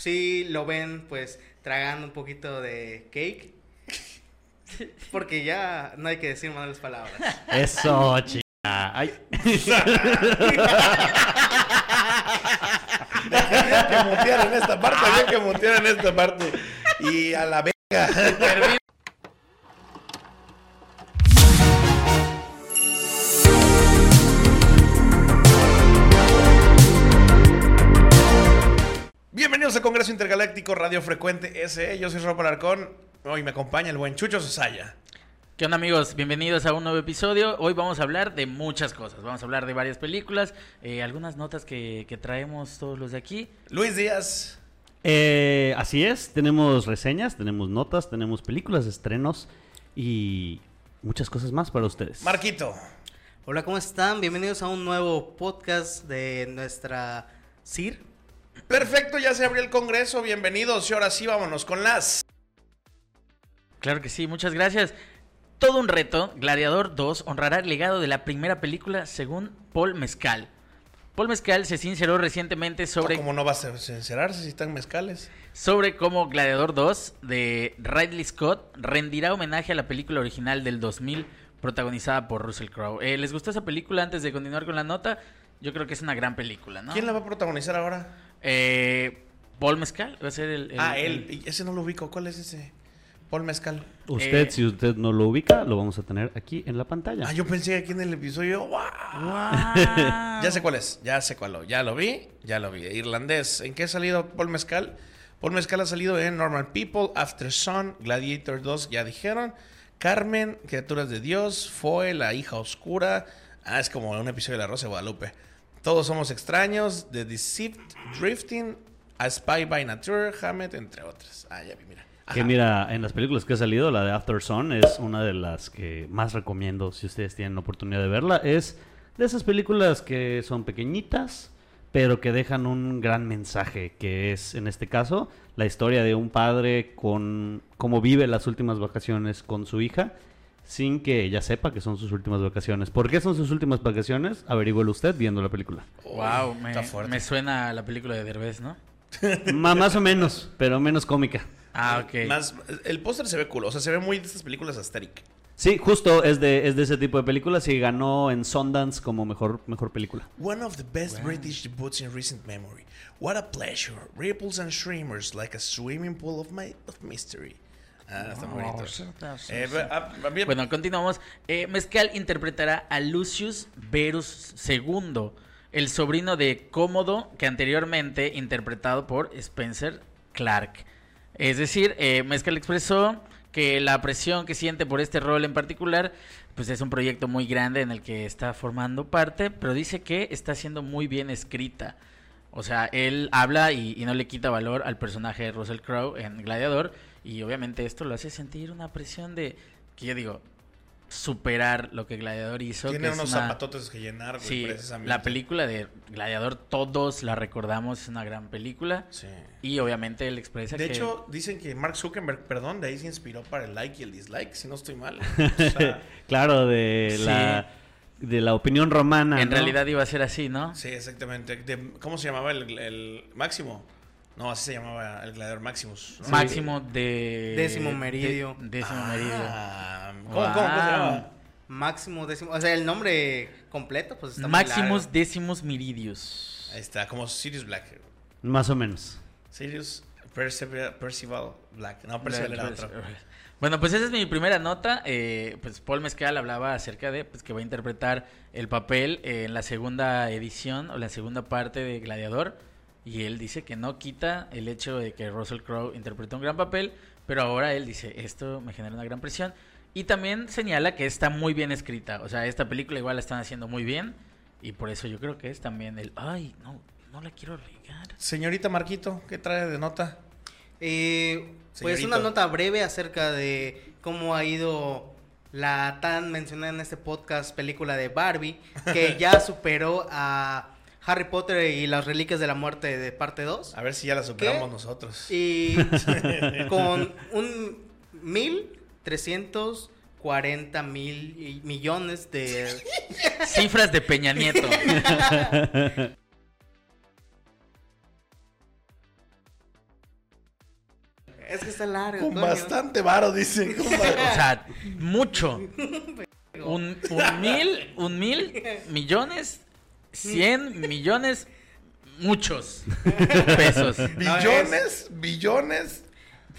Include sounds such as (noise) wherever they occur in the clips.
sí lo ven pues tragando un poquito de cake. (laughs) Porque ya no hay que decir malas palabras. Eso, chica. Ay. (laughs) Que mutear en esta parte, había que mutear en esta parte. Y a la verga. Al Congreso Intergaláctico Radio Frecuente SE. Yo soy Rob Alarcón. Hoy me acompaña el buen Chucho Sosaya. ¿Qué onda amigos? Bienvenidos a un nuevo episodio. Hoy vamos a hablar de muchas cosas. Vamos a hablar de varias películas, eh, algunas notas que, que traemos todos los de aquí. Luis Díaz. Eh, así es, tenemos reseñas, tenemos notas, tenemos películas, estrenos y muchas cosas más para ustedes. Marquito. Hola, ¿cómo están? Bienvenidos a un nuevo podcast de nuestra CIR. Perfecto, ya se abrió el Congreso. Bienvenidos. Y ahora sí, vámonos con las. Claro que sí, muchas gracias. Todo un reto, Gladiador 2 honrará el legado de la primera película según Paul Mezcal. Paul Mezcal se sinceró recientemente sobre, ¿Cómo no vas a sincerarse si están mezcales? sobre cómo Gladiador 2 de Ridley Scott rendirá homenaje a la película original del 2000 protagonizada por Russell Crowe. Eh, ¿Les gustó esa película antes de continuar con la nota? Yo creo que es una gran película, ¿no? ¿Quién la va a protagonizar ahora? Eh, Paul Mezcal va a ser el... el- ah, él. Ese no lo ubico. ¿Cuál es ese? Paul Mezcal. Usted, Eh, si usted no lo ubica, lo vamos a tener aquí en la pantalla. Ah, yo pensé que aquí en el episodio. (laughs) Ya sé cuál es. Ya sé cuál. lo- Ya lo vi. Ya lo vi. Irlandés. ¿En qué ha salido Paul Mezcal? Paul Mezcal ha salido en Normal People, After Sun, Gladiator 2, ya dijeron. Carmen, Criaturas de Dios, Foe, La hija oscura. Ah, es como un episodio de La Rosa de Guadalupe. Todos somos extraños, The Deceived, Drifting, A Spy by Nature, Hammett, entre otras. Ah, ya vi, mira. Que mira, en las películas que ha salido, la de After Sun es una de las que más recomiendo si ustedes tienen oportunidad de verla. Es de esas películas que son pequeñitas, pero que dejan un gran mensaje, que es, en este caso, la historia de un padre con cómo vive las últimas vacaciones con su hija, sin que ella sepa que son sus últimas vacaciones. ¿Por qué son sus últimas vacaciones? Averígüelo usted viendo la película. Wow, me, me suena a la película de Derbez, ¿no? (laughs) Más o menos, pero menos cómica. Ah, ok. Más, el póster se ve cool. O sea, se ve muy de estas películas asteric. Sí, justo es de, es de ese tipo de películas y ganó en Sundance como mejor, mejor película. One of the best British debuts in recent memory. What a pleasure. Ripples and streamers like a swimming pool of, my, of mystery. Ah, está bonito. Eh, ah, bien. Bueno, continuamos. Eh, Mezcal interpretará a Lucius Verus II, el sobrino de Cómodo, que anteriormente interpretado por Spencer Clark. Es decir, eh, Mezcal expresó que la presión que siente por este rol en particular, pues es un proyecto muy grande en el que está formando parte, pero dice que está siendo muy bien escrita. O sea, él habla y, y no le quita valor al personaje de Russell Crowe en Gladiador. Y obviamente esto lo hace sentir una presión de, que yo digo, superar lo que Gladiador hizo. Tiene que es unos una- zapatotes que llenar, güey, Sí, precisamente. la película de Gladiador, todos la recordamos, es una gran película. Sí. Y obviamente él expresa De que... hecho, dicen que Mark Zuckerberg, perdón, de ahí se inspiró para el like y el dislike, si no estoy mal. (laughs) O sea, Claro, de Sí. la de la opinión romana. en ¿no? realidad iba a ser así, ¿no? sí, exactamente. De- ¿Cómo se llamaba el, el Máximo? No, así se llamaba el gladiador Maximus. ¿no? Máximo de... Décimo meridio. de- décimo meridio. Ah, ¿Cómo, cómo, cómo se llamaba? Máximo décimo. O sea, el nombre completo, pues está muy largo. Decimus Miridius. Ahí está, como Sirius Black. Más o menos. Sirius Percival, Percival Black. No, Percival era otro. Bueno, pues esa es mi primera nota. Eh, pues Paul Mezcal hablaba acerca de pues, que va a interpretar el papel en la segunda edición o la segunda parte de Gladiador. Y él dice que no quita el hecho de que Russell Crowe interpretó un gran papel, pero ahora él dice, esto me genera una gran presión. Y también señala que está muy bien escrita. O sea, esta película igual la están haciendo muy bien. Y por eso yo creo que es también el, ay, no, no la quiero regar. Señorita Marquito, ¿qué trae de nota? Eh, pues una nota breve acerca de cómo ha ido la tan mencionada en este podcast película de Barbie, que (laughs) ya superó a Harry Potter y las Reliquias de la Muerte de parte 2. A ver si ya la superamos ¿Qué? nosotros. Y (laughs) con un mil trescientos cuarenta mil millones de (laughs) Cifras de Peña Nieto. (laughs) Es que está largo. Con bastante varo, dice. Con O sea, mucho. Un, un mil, un mil millones, cien millones, muchos (laughs) pesos. Billones, billones.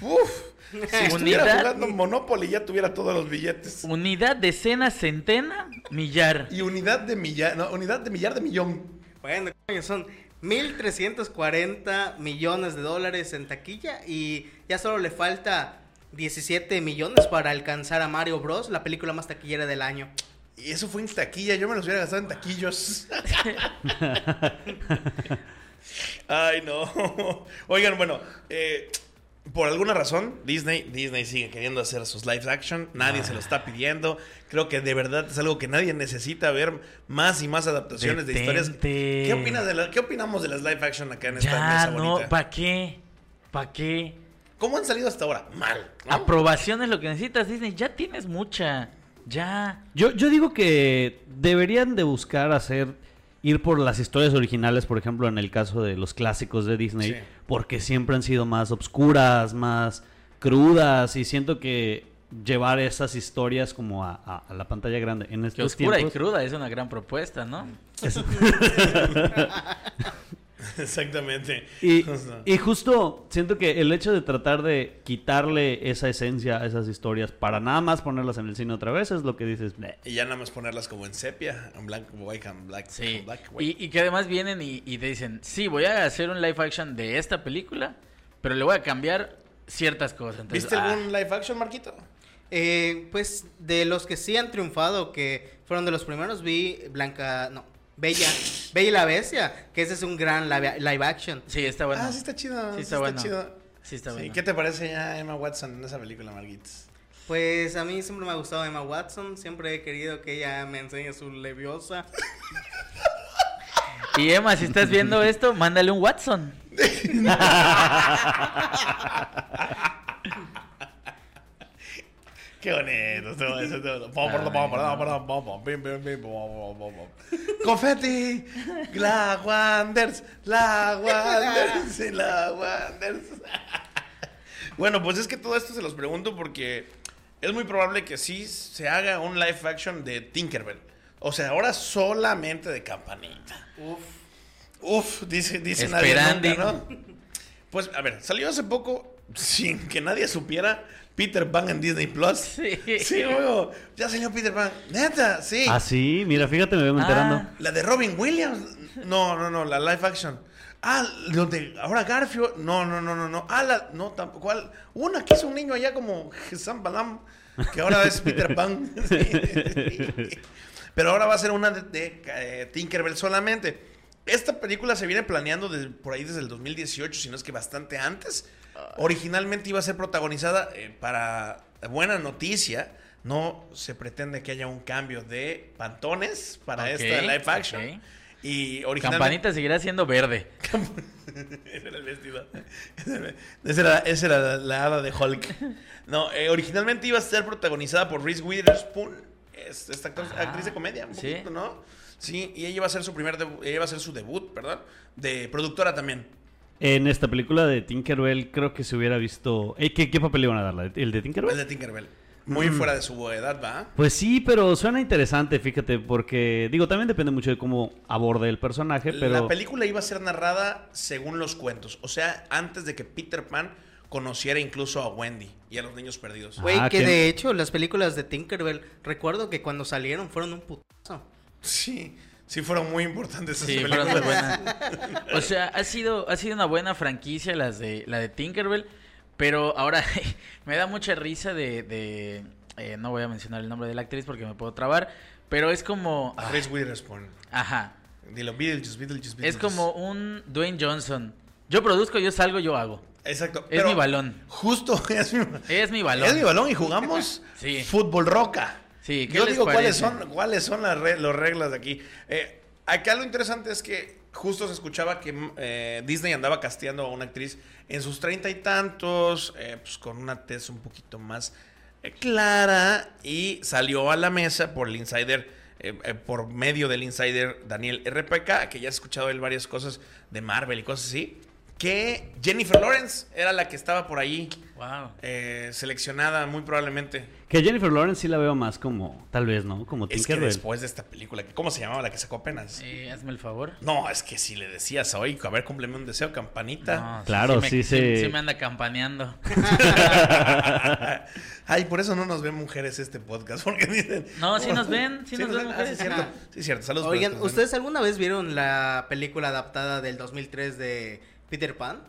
Uf. Si estuviera Unidad- jugando Monopoly ya tuviera todos los billetes. Unidad, decena, centena, millar. Y unidad de millar, no, unidad de millar de millón. Bueno, coño, son 1.340 millones de dólares en taquilla y ya solo le falta 17 millones para alcanzar a Mario Bros, la película más taquillera del año. Y eso fue en taquilla, yo me los hubiera gastado en taquillos. (laughs) Ay, no. Oigan, bueno, eh, por alguna razón, Disney, Disney sigue queriendo hacer sus live action, nadie se lo está pidiendo. Creo que de verdad es algo que nadie necesita ver más y más adaptaciones de historias. ¿Qué opinas de la- qué opinamos de las live action acá en esta Ya, mesa no, bonita? ¿para qué? ¿Para qué? ¿Cómo han salido hasta ahora? Mal. ¿no? Aprobación es lo que necesitas, Disney. Ya tienes mucha. Ya. Yo, yo digo que deberían de buscar hacer, ir por las historias originales, por ejemplo, en el caso de los clásicos de Disney, Sí. porque siempre han sido más obscuras, más crudas, y siento que llevar esas historias como a, a- a la pantalla grande en Que estos oscura y cruda es una gran propuesta, ¿no? (laughs) (laughs) (laughs) Exactamente. Y, O sea, y justo siento que el hecho de tratar de quitarle esa esencia a esas historias para nada más ponerlas en el cine otra vez es lo que dices. "Bleh". y ya nada más ponerlas como en sepia, en blanco, white and black. Sí. and black, white. Y, y que además vienen y, y te dicen, sí, voy a hacer un live action de esta película, pero le voy a cambiar ciertas cosas. Entonces, ¿Viste ah, algún live action, Marquito? Eh, pues de los que sí han triunfado, que fueron de los primeros, vi Blanca, no, Bella, Bella y la Bestia, que ese es un gran live, live action. Sí, está bueno. Ah, sí está chido. Sí está bueno. chido. Sí, está Sí, bueno. ¿Qué te parece ya Emma Watson en esa película, Marquitos? Pues a mí siempre me ha gustado Emma Watson, siempre he querido que ella me enseñe su leviosa. (laughs) Y Emma, si estás viendo esto, mándale un Watson. (laughs) pom, pom. Confeti, la Wanders, la Wanders, y (laughs) la Wanders. Bueno, pues es que todo esto se los pregunto porque es muy probable que sí se haga un live action de Tinkerbell. O sea, ahora solamente de campanita. Uf. Uf, dice, dice nadie nunca, ¿no? Pues, a ver, salió hace poco, sin que nadie supiera, Peter Pan en Disney Plus. Sí. Sí, luego, ya salió Peter Pan. Neta, sí. Ah, sí, mira, fíjate, me vengo Ah. enterando. La de Robin Williams. No, no, no, la live action. Ah, donde ahora Garfield. No, no, no, no, no. Ah, la, no, tampoco. ¿Cuál? Una que hizo un niño allá como Sam Balam, que ahora es Peter Pan. (laughs) Sí. Pero ahora va a ser una de, de, eh, Tinkerbell solamente. Esta película se viene planeando desde- por ahí desde el 2018, si no es que bastante antes. Originalmente iba a ser protagonizada eh, para buena noticia. No se pretende que haya un cambio de pantones para esta live action. ok. Y originalmente. Campanita seguirá siendo verde. Ese (laughs) era el vestido. Esa era, esa era la, la hada de Hulk. No, eh, originalmente iba a ser protagonizada por Reese Witherspoon. Es, esta Ah, actriz de comedia, un sí. poquito, ¿no? Sí, y ella iba a ser su primer ella iba a ser su debut, perdón, de productora también. En esta película de Tinkerbell creo que se hubiera visto... Eh, ¿qué, qué papel le iban a dar? ¿La de- ¿El de El Tinkerbell? de Tinkerbell. Muy Mm. fuera de su edad, ¿va? Pues sí, pero suena interesante, fíjate, porque digo, también depende mucho de cómo aborde el personaje, pero... La película iba a ser narrada según los cuentos, o sea, antes de que Peter Pan conociera incluso a Wendy y a los niños perdidos. Ah, Güey, que ¿quién? de hecho las películas de Tinkerbell, recuerdo que cuando salieron fueron un putazo. Sí, sí fueron muy importantes esas Sí, películas. fueron muy buenas. (laughs) O sea, ha sido, ha sido una buena franquicia las de, la de Tinkerbell, pero ahora (laughs) me da mucha risa de... de, eh, no voy a mencionar el nombre de la actriz porque me puedo trabar, pero es como... A Reese Witherspoon. Ajá. Dilo, Beetlejuice, Beetlejuice, Es Beetlejuice. como un Dwayne Johnson. Yo produzco, yo salgo, yo hago. Exacto. Es mi balón. Justo, (laughs) es mi, Es mi balón. es mi balón y jugamos Sí. fútbol roca. Sí, ¿qué Yo les digo cuáles son, cuáles son las, re- las reglas de aquí. Eh, acá lo interesante es que justo se escuchaba que eh, Disney andaba casteando a una actriz en sus treinta y tantos, eh, pues con una tez un poquito más eh, clara y salió a la mesa por el insider, eh, eh, por medio del insider Daniel RPK, que ya ha escuchado él varias cosas de Marvel y cosas así, que Jennifer Lawrence era la que estaba por ahí Wow. eh, seleccionada, muy probablemente. Que Jennifer Lawrence sí la veo más como, tal vez, ¿no? Como Es que Tinkerbell. después de esta película, ¿cómo se llamaba la que sacó apenas? Eh, hazme el favor. No, es que si le decías hoy, a ver, cúmpleme un deseo, campanita. No, Claro, me, sí, sí. sí me anda campaneando. (laughs) Ay, por eso no nos ven mujeres este podcast, porque dicen... No, sí nos ven, sí nos ven Ah, sí, mujeres. es cierto. Sí, cierto. Saludos. por Oigan, nos ¿ustedes alguna vez vieron la película adaptada del 2003 de Peter Pan?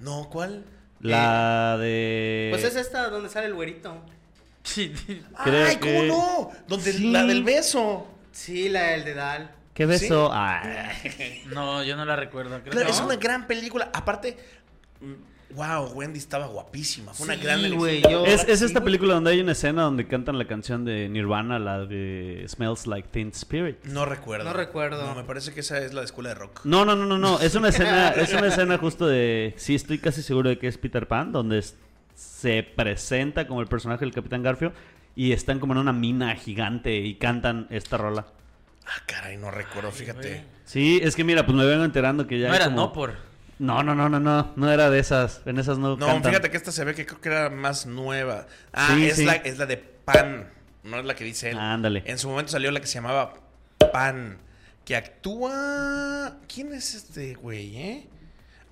No, ¿cuál? La de... Pues es esta donde sale el güerito. Sí. Creo Ay, ¿cómo que- no? Donde Sí. la del beso. Sí, la del de Dal. ¿Qué beso? Ay. (laughs) No, yo no la recuerdo. Creo Claro, que es no. una gran película. Aparte, wow, Wendy estaba guapísima. Fue una Sí, gran yo- Es, es Sí, esta película donde hay una escena donde cantan la canción de Nirvana, la de Smells Like Teen Spirit. No recuerdo. No recuerdo. No, me parece que esa es la de escuela de rock. No, no, no, no, no. Es una escena, (laughs) es una escena justo de. Sí, estoy casi seguro de que es Peter Pan, donde es- se presenta como el personaje del Capitán Garfio y están como en una mina gigante y cantan esta rola. Ah, caray, no recuerdo, fíjate. Sí, es que mira, pues me vengo enterando que ya. No era como- no por. No, no, no, no, no. No era de esas. En esas no. No, cantan. fíjate que esta se ve que creo que era más nueva. Ah, Sí, es, sí. La, es la de Pan. No es la que dice él. Ándale. En su momento salió la que se llamaba Pan. Que actúa. ¿Quién es este güey, eh?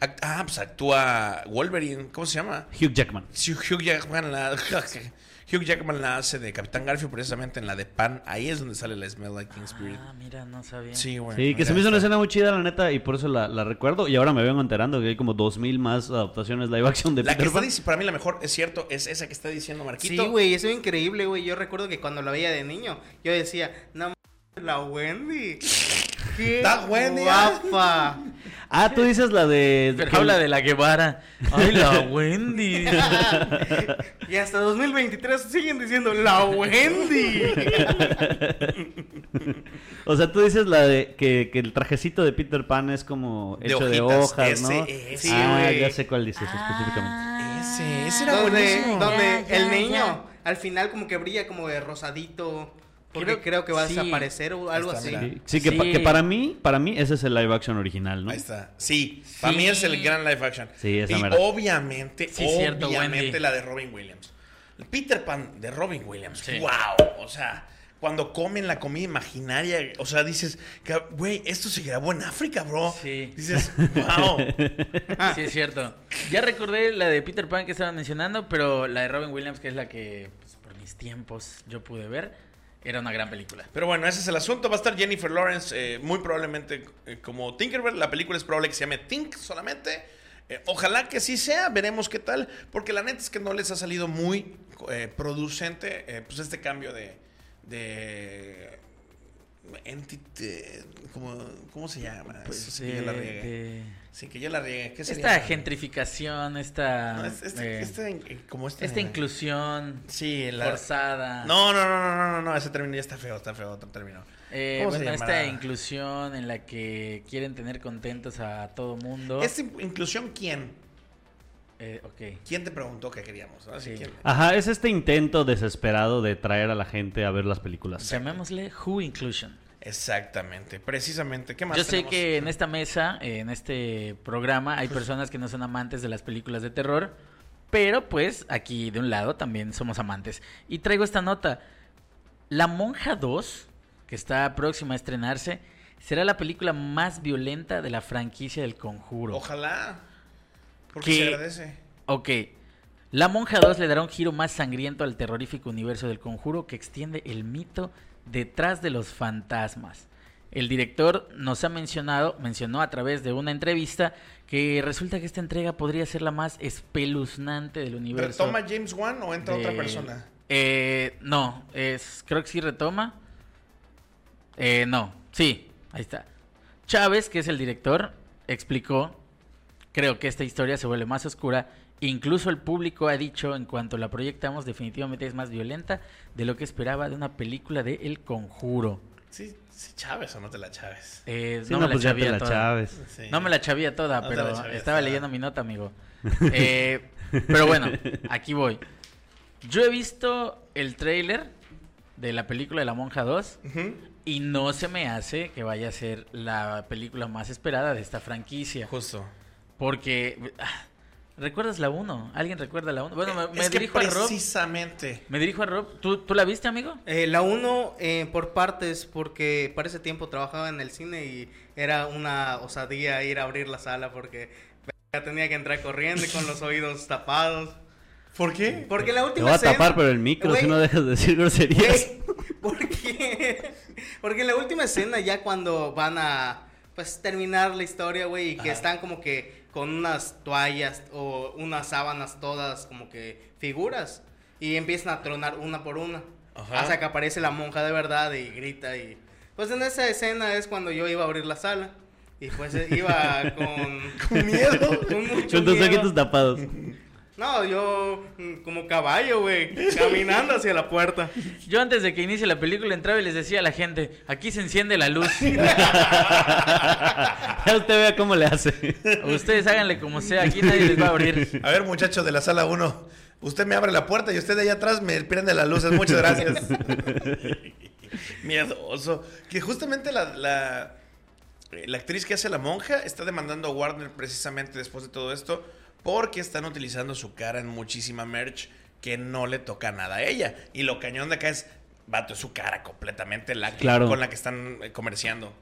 Act- Ah, pues actúa Wolverine. ¿Cómo se llama? Hugh Jackman. Hugh Jackman la, (laughs) Hugh Jackman la hace de Capitán Garfio precisamente en la de Pan. Ahí es donde sale la Smell Like Teen Spirit. Ah, mira, no sabía. Sí, güey. Sí, que se me hizo una escena muy chida, la neta, y por eso la, la recuerdo. Y ahora me vengo enterando que hay como 2000 más adaptaciones live action de La que Peter está Pan. para mí la mejor, es cierto, es esa que está diciendo Marquito. Sí, güey, eso es increíble, güey. Yo recuerdo que cuando la veía de niño, yo decía, no la Wendy. Qué La Wendy, ah. guapa. Ah, tú dices la de. Pero que- habla de la Guevara. Ay, la (laughs) Wendy. y hasta 2023 siguen diciendo, la Wendy. O sea, tú dices la de que, que el trajecito de Peter Pan es como De hecho de hojitas, hojas, ese, ¿no? ese, Sí, ah, ya sé cuál dices específicamente. Ese, ese era donde buenísimo. donde Ya, ya, el niño ya. al final como que brilla como de rosadito. Porque Creo- creo, que va a sí. desaparecer o algo está, así. mira. Sí, sí, que, pa- Sí. que para mí, para mí ese es el live action original, ¿no? Ahí está. Sí, para mí es el gran live action. Sí, esa Y mera. obviamente, cierto, obviamente Wendy. la de Robin Williams. El Peter Pan de Robin Williams. Sí. Wow. O sea, cuando comen la comida imaginaria, o sea, dices, güey, esto se grabó en África, bro. Sí. Dices, wow. (laughs) Sí, es cierto. Ya recordé la de Peter Pan que estaban mencionando, pero la de Robin Williams, que es la que pues, por mis tiempos yo pude ver, era una gran película. Pero bueno, ese es el asunto. Va a estar Jennifer Lawrence, eh, muy probablemente eh, como Tinkerbell. La película es probable que se llame Tink solamente. Eh, ojalá que sí sea, veremos qué tal. Porque la neta es que no les ha salido muy eh, producente pues este cambio de. de entity- ¿cómo, ¿Cómo se llama? Pues, la de- riegue. de- Sin que yo la riegue. ¿Qué sería? Esta gentrificación, esta, No, es- este- eh, este- eh, como este- esta inclusión Sí, la. forzada. No, no, no, no, no, no, no, ese término ya está feo, está feo, otro término. Eh, ¿Cómo se bueno, esta inclusión en la que quieren tener contentos a todo mundo. ¿Esta in- inclusión quién? Eh, ok. ¿Quién te preguntó que queríamos? Sí. Ajá, es este intento desesperado de traer a la gente a ver las películas. Llamémosle Who Inclusion. Exactamente, precisamente. ¿Qué más Yo sé tenemos? que en esta mesa, en este programa, hay personas que no son amantes de las películas de terror, pero pues aquí de un lado también somos amantes. Y traigo esta nota. La Monja 2, que está próxima a estrenarse, será la película más violenta de la franquicia del Conjuro. Ojalá. Porque Que- se agradece. Ok. La Monja 2 le dará un giro más sangriento al terrorífico universo del conjuro que extiende el mito detrás de los fantasmas. El director nos ha mencionado, mencionó a través de una entrevista que resulta que esta entrega podría ser la más espeluznante del universo. ¿Retoma James Wan o entra otra de- persona? Eh, no, es, creo que sí retoma. Eh, no, sí, ahí está. Chávez, que es el director, explicó, creo que esta historia se vuelve más oscura. Incluso el público ha dicho, en cuanto la proyectamos, definitivamente es más violenta de lo que esperaba de una película de El Conjuro. Sí, sí, Chávez o no te la Chávez. Eh, Sí, no, no, me la pues chavía la toda. chaves. Sí. No me la chavía toda, No pero la estaba toda. leyendo mi nota, amigo. (laughs) Eh, pero bueno, (laughs) aquí voy. Yo he visto el tráiler de la película de La Monja 2 Ujú, y no se me hace que vaya a ser la película más esperada de esta franquicia. Justo. Porque. ah, ¿Recuerdas la 1? ¿Alguien recuerda la 1? Bueno, me, me es que dirijo a Rob. precisamente. Me dirijo a Rob. ¿Tú, ¿tú la viste, amigo? Eh, la uno eh, por partes, porque para ese tiempo trabajaba en el cine y era una osadía ir a abrir la sala porque ya tenía que entrar corriendo y con los (laughs) oídos tapados. ¿Por qué? Porque la Te última voy a escena- tapar, pero el micro, si no dejas de decir groserías. ¿Por qué? Porque en la última escena, ya cuando van a pues terminar la historia, güey, y que Ajá. están como que con unas toallas o unas sábanas todas como que figuras y empiezan a tronar una por una. Ajá. Hasta que aparece la monja de verdad y grita y pues en esa escena es cuando yo iba a abrir la sala y pues iba (laughs) con Con miedo. (laughs) con mucho Con tus miedo. ojitos tapados. (laughs) No, yo mm, como caballo, güey, caminando hacia la puerta. Yo antes de que inicie la película entraba y les decía a la gente, aquí se enciende la luz. (laughs) Ya usted vea cómo le hace. Ustedes háganle como sea, aquí nadie les va a abrir. A ver, muchachos de la sala 1, usted me abre la puerta y usted de allá atrás me prende las luces. Muchas gracias. (laughs) Miedoso. Que justamente la, la, eh, la actriz que hace la monja está demandando a Warner precisamente después de todo esto porque están utilizando su cara en muchísima merch que no le toca nada a ella. Y lo cañón de acá es, vato, es su cara completamente la que- Claro. con la que están eh, comerciando.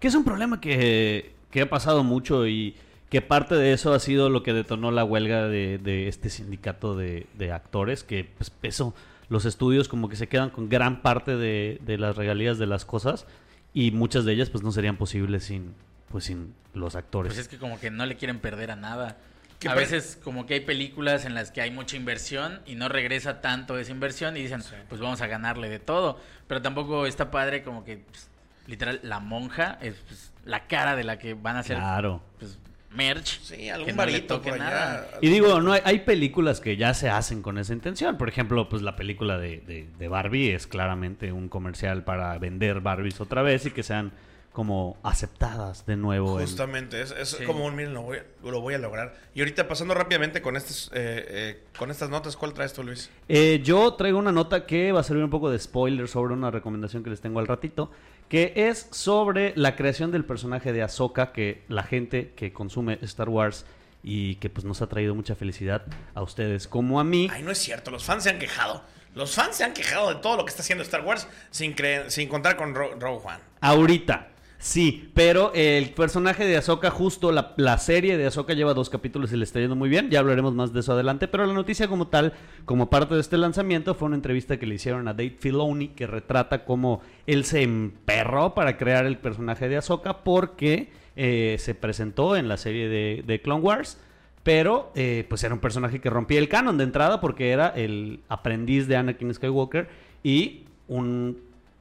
Que es un problema que, que ha pasado mucho y que parte de eso ha sido lo que detonó la huelga de, de este sindicato de, de actores, que pues eso, los estudios como que se quedan con gran parte de, de las regalías de las cosas y muchas de ellas pues no serían posibles sin, pues, sin los actores. Pues es que como que no le quieren perder a nada. Que A veces como que hay películas en las que hay mucha inversión y no regresa tanto esa inversión y dicen, pues vamos a ganarle de todo. Pero tampoco está padre como que, pues, literal, la monja es pues, la cara de la que van a hacer Claro. pues, merch. Sí, algún que no le varito toque por allá. nada. Y digo, no hay, hay películas que ya se hacen con esa intención. Por ejemplo, pues la película de, de- de Barbie es claramente un comercial para vender Barbies otra vez y que sean como aceptadas de nuevo. en- Justamente, es, es Sí. como un miren, lo voy, a- lo voy a lograr. Y ahorita pasando rápidamente con estos, eh, eh, con estas notas, ¿cuál traes tú, Luis? Eh, yo traigo una nota que va a servir un poco de spoiler sobre una recomendación que les tengo al ratito, que es sobre la creación del personaje de Ahsoka, que la gente que consume Star Wars y que pues nos ha traído mucha felicidad a ustedes como a mí. Ay, no es cierto, los fans se han quejado. Los fans se han quejado de todo lo que está haciendo Star Wars sin, creer, sin contar con Ro- Rogue One. Ahorita. Sí, pero el personaje de Ahsoka, justo la, la serie de Ahsoka lleva dos capítulos y le está yendo muy bien. Ya hablaremos más de eso adelante. Pero la noticia como tal, como parte de este lanzamiento, fue una entrevista que le hicieron a Dave Filoni que retrata cómo él se emperró para crear el personaje de Ahsoka porque eh, se presentó en la serie de, de Clone Wars. Pero eh, pues era un personaje que rompía el canon de entrada porque era el aprendiz de Anakin Skywalker y un,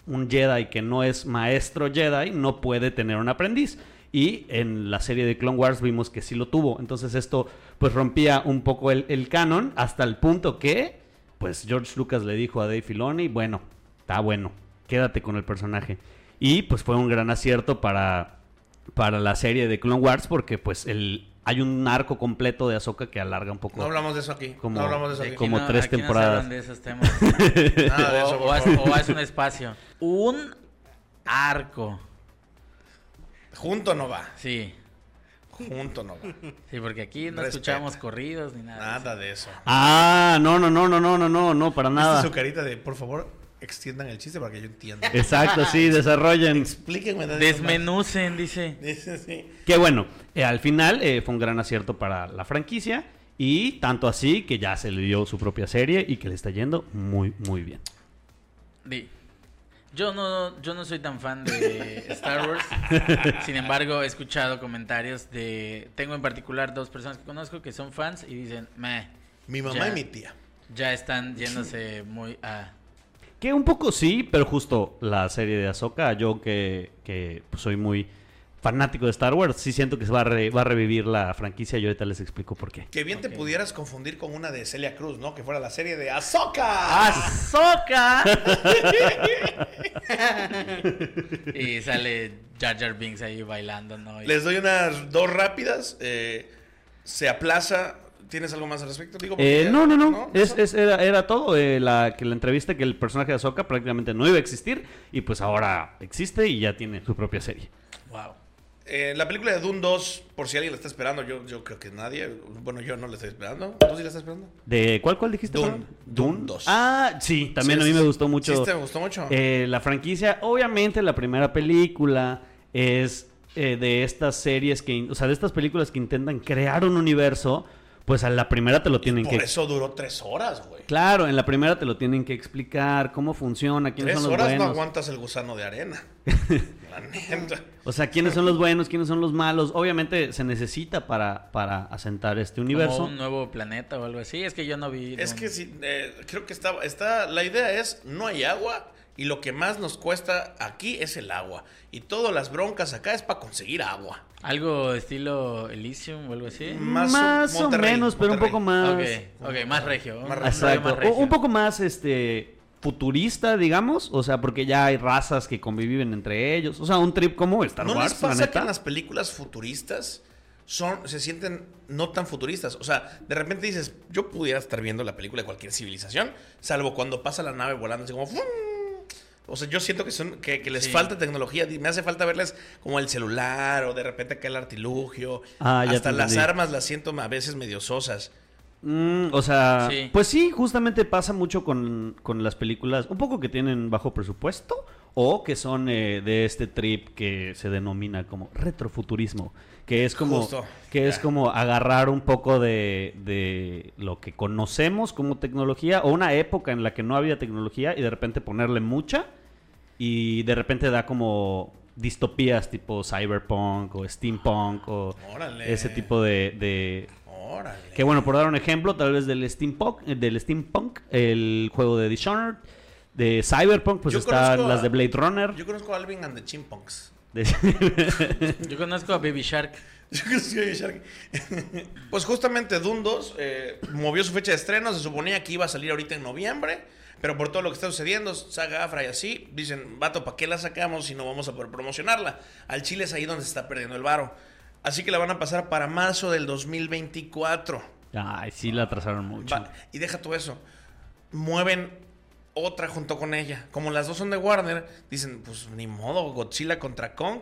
un Jedi que no es maestro Jedi no puede tener un aprendiz. Y en la serie de Clone Wars vimos que sí lo tuvo. Entonces esto pues rompía un poco el, el canon hasta el punto que pues George Lucas le dijo a Dave Filoni, bueno, está bueno, quédate con el personaje. Y pues fue un gran acierto para, para la serie de Clone Wars porque pues el, hay un arco completo de Ahsoka que alarga un poco. No hablamos de eso aquí. Como- no hablamos de eso Aquí como no- tres aquí temporadas. de esos temas. (laughs) Nada de o, eso, o haz un espacio. Un arco. Junto no va. Sí. Junto no va. Sí, porque aquí no Respeta. escuchamos corridos ni nada. de eso. Nada de eso. Ah, no, no, no, no, no, no, no, no, para ¿Viste nada. su carita de, por favor, extiendan el chiste para que yo entienda? Exacto, sí, desarrollen. Explíquenme. Desmenucen, dice. (laughs) más. Dice, sí. Que bueno, eh, al final eh, fue un gran acierto para la franquicia y tanto así que ya se le dio su propia serie y que le está yendo muy, muy bien. Yo no, yo no soy tan fan de (laughs) Star Wars. Sin embargo, he escuchado comentarios de. Tengo en particular dos personas que conozco que son fans y dicen, meh, Mi mamá Ya. y mi tía. ya están yéndose muy a. Que un poco sí, pero justo la serie de Ahsoka, yo que, que pues, soy muy fanático de Star Wars, sí siento que se va a, re- va a revivir la franquicia y ahorita les explico por qué. Que bien te pudieras confundir con una de Celia Cruz, ¿no? Que fuera la serie de Ahsoka. ¡Azoka! (laughs) y sale Jar Jar Binks ahí bailando, ¿no? Y- Les doy unas dos rápidas. eh, se aplaza. ¿Tienes algo más al respecto? Digo, Eh, no, no, no, Es, ¿Eso? es- era, era todo. eh, la, que la entrevista que el personaje de Ahsoka prácticamente no iba a existir y pues ahora existe y ya tiene su propia serie. Wow. Eh, la película de Dune 2, por si alguien la está esperando, yo, yo creo que nadie. Bueno, yo no la estoy esperando. ¿Tú sí la estás esperando? ¿De cuál, cuál dijiste? Dune. Dune 2. Ah, sí, también Sí, a mí me gustó mucho. Sí, te gustó mucho. Eh, la franquicia, obviamente la primera película es eh, de estas series que, o sea, de estas películas que intentan crear un universo, pues a la primera te lo tienen por que... eso duró tres horas, güey. Claro, en la primera te lo tienen que explicar, cómo funciona, quiénes Tres son los horas no buenos. aguantas el gusano de arena. (laughs) la neta. o sea, quiénes son los buenos, quiénes son los malos. Obviamente se necesita para, para asentar este universo. Como un nuevo planeta o algo así. Es que yo no vi. Es no- que sí, eh, creo que está, está. La idea es: no hay agua. Y lo que más nos cuesta aquí es el agua. Y todas las broncas acá es para conseguir agua. Algo estilo Elysium o algo así. Más Más, o- menos, pero un poco más... Ok, ok, más regio. un Más Exacto. más O- regio. Un poco más este futurista, digamos, o sea, porque ya hay razas que conviven entre ellos, o sea, un trip como Star ¿No Wars, les la pasa que en las películas futuristas son, se sienten no tan futuristas? O sea, de repente dices, yo pudiera estar viendo la película de cualquier civilización, salvo cuando pasa la nave volando así como... ¡fum! O sea, yo siento que son que, que les Sí. falta tecnología. Me hace falta verles como el celular o de repente acá el artilugio. Ah, ya Hasta las armas las siento a veces medio sosas. Mm, o sea, Sí. pues sí, justamente pasa mucho con, con las películas, un poco que tienen bajo presupuesto o que son eh, de este trip que se denomina como retrofuturismo, que es como Justo. que es como agarrar un poco de, de lo que conocemos como tecnología o una época en la que no había tecnología y de repente ponerle mucha y de repente da como distopías tipo cyberpunk o steampunk o Órale. ese tipo de- de, Órale. que bueno, por dar un ejemplo, tal vez del steampunk, del steampunk, el juego de Dishonored, de Cyberpunk, pues Yo están conozco las de Blade Runner. Yo conozco a Alvin and the Chimpunks. de- (laughs) Yo conozco a Baby Shark. Yo conocí a Shark. (laughs) pues justamente Dune 2 eh, movió su fecha de estreno. Se suponía que iba a salir ahorita en noviembre. Pero por todo lo que está sucediendo, Saga Afra y así, dicen, vato, ¿para qué la sacamos si no vamos a poder promocionarla? Al Chile es ahí donde se está perdiendo el varo. Así que la van a pasar para marzo del 2024. Ay, sí la atrasaron mucho. Va, y deja todo eso. Mueven otra junto con ella. Como las dos son de Warner, dicen, pues ni modo, Godzilla contra Kong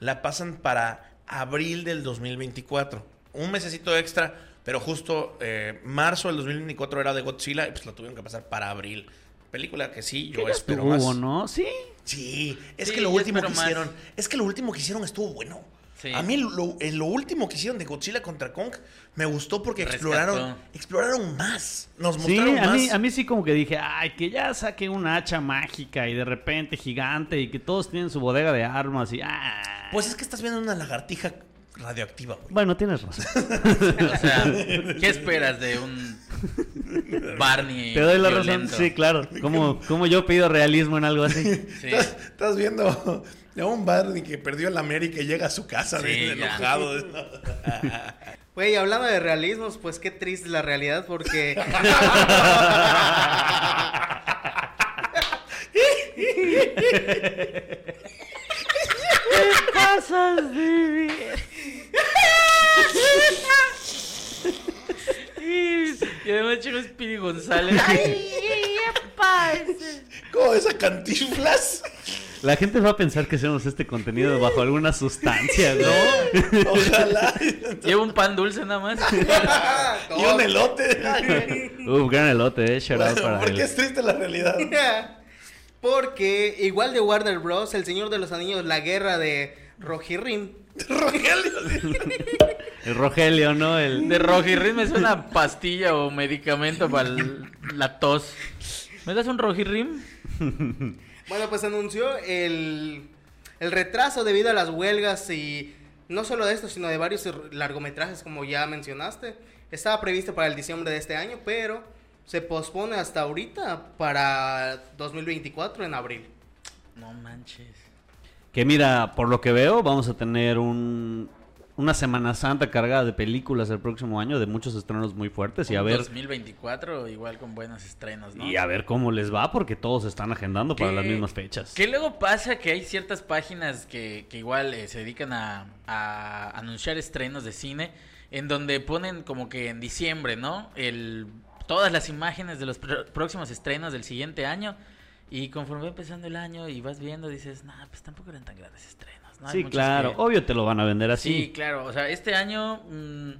la pasan para abril del 2024. Un mesecito extra, pero justo eh, marzo del 2024 era de Godzilla y pues la tuvieron que pasar para abril. Película que sí, yo espero estuvo, más. ¿no? Sí. Sí, es Sí, que lo último que más. hicieron, es que lo último que hicieron estuvo bueno. Sí. A mí lo, lo último que hicieron de Godzilla contra Kong me gustó porque Rescató. exploraron, exploraron más. Nos Sí, mostraron a más. mí, a mí sí como que dije, ay, que ya saque una hacha mágica y de repente gigante y que todos tienen su bodega de armas y... Ah. Pues es que estás viendo una lagartija radioactiva, güey. Bueno, tienes razón. (laughs) O sea, ¿qué esperas de un Barney Te doy la violento? razón. Sí, claro. Como, como yo pido realismo en algo así. Sí. Estás, estás viendo a un Barney que perdió el América y llega a su casa Sí, bien enojado. (laughs) Güey, hablando de realismos, pues qué triste la realidad porque... pasas de (laughs) Y además chico es Piri González. ¿Cómo esa cantinflas? La gente va a pensar que hacemos este contenido bajo alguna sustancia, ¿no? Ojalá. Lleva un pan dulce nada más. y un elote. Uf, gran elote, eh. Shout out para Porque él. es triste la realidad. Porque igual de Warner Bros, El Señor de los Anillos, la guerra de Rohirrim. (laughs) Rogelio. El Rogelio, ¿no? El... De Rojirrim es una pastilla o medicamento para el- la tos. ¿Me das un Rojirrim? (laughs) Bueno, pues anunció el, el retraso debido a las huelgas y no solo de esto, sino de varios largometrajes, como ya mencionaste. Estaba previsto para el diciembre de este año, pero se pospone hasta ahorita para 2024 en abril. No manches. Que mira, por lo que veo, vamos a tener un, una Semana Santa cargada de películas el próximo año, de muchos estrenos muy fuertes. Y a ver, 2024 igual con buenos estrenos, ¿no? y a ver cómo les va, porque todos están agendando para ¿Qué- las mismas fechas. Que luego pasa que hay ciertas páginas que, que igual eh, se dedican a, a anunciar estrenos de cine, en donde ponen como que en diciembre, ¿no? El, todas las imágenes de los pr- próximos estrenos del siguiente año. Y conforme va empezando el año y vas viendo, dices, nah, pues tampoco eran tan grandes estrenos. Sí, claro. que- Obvio te lo van a vender así. Sí, claro. O sea, este año mm,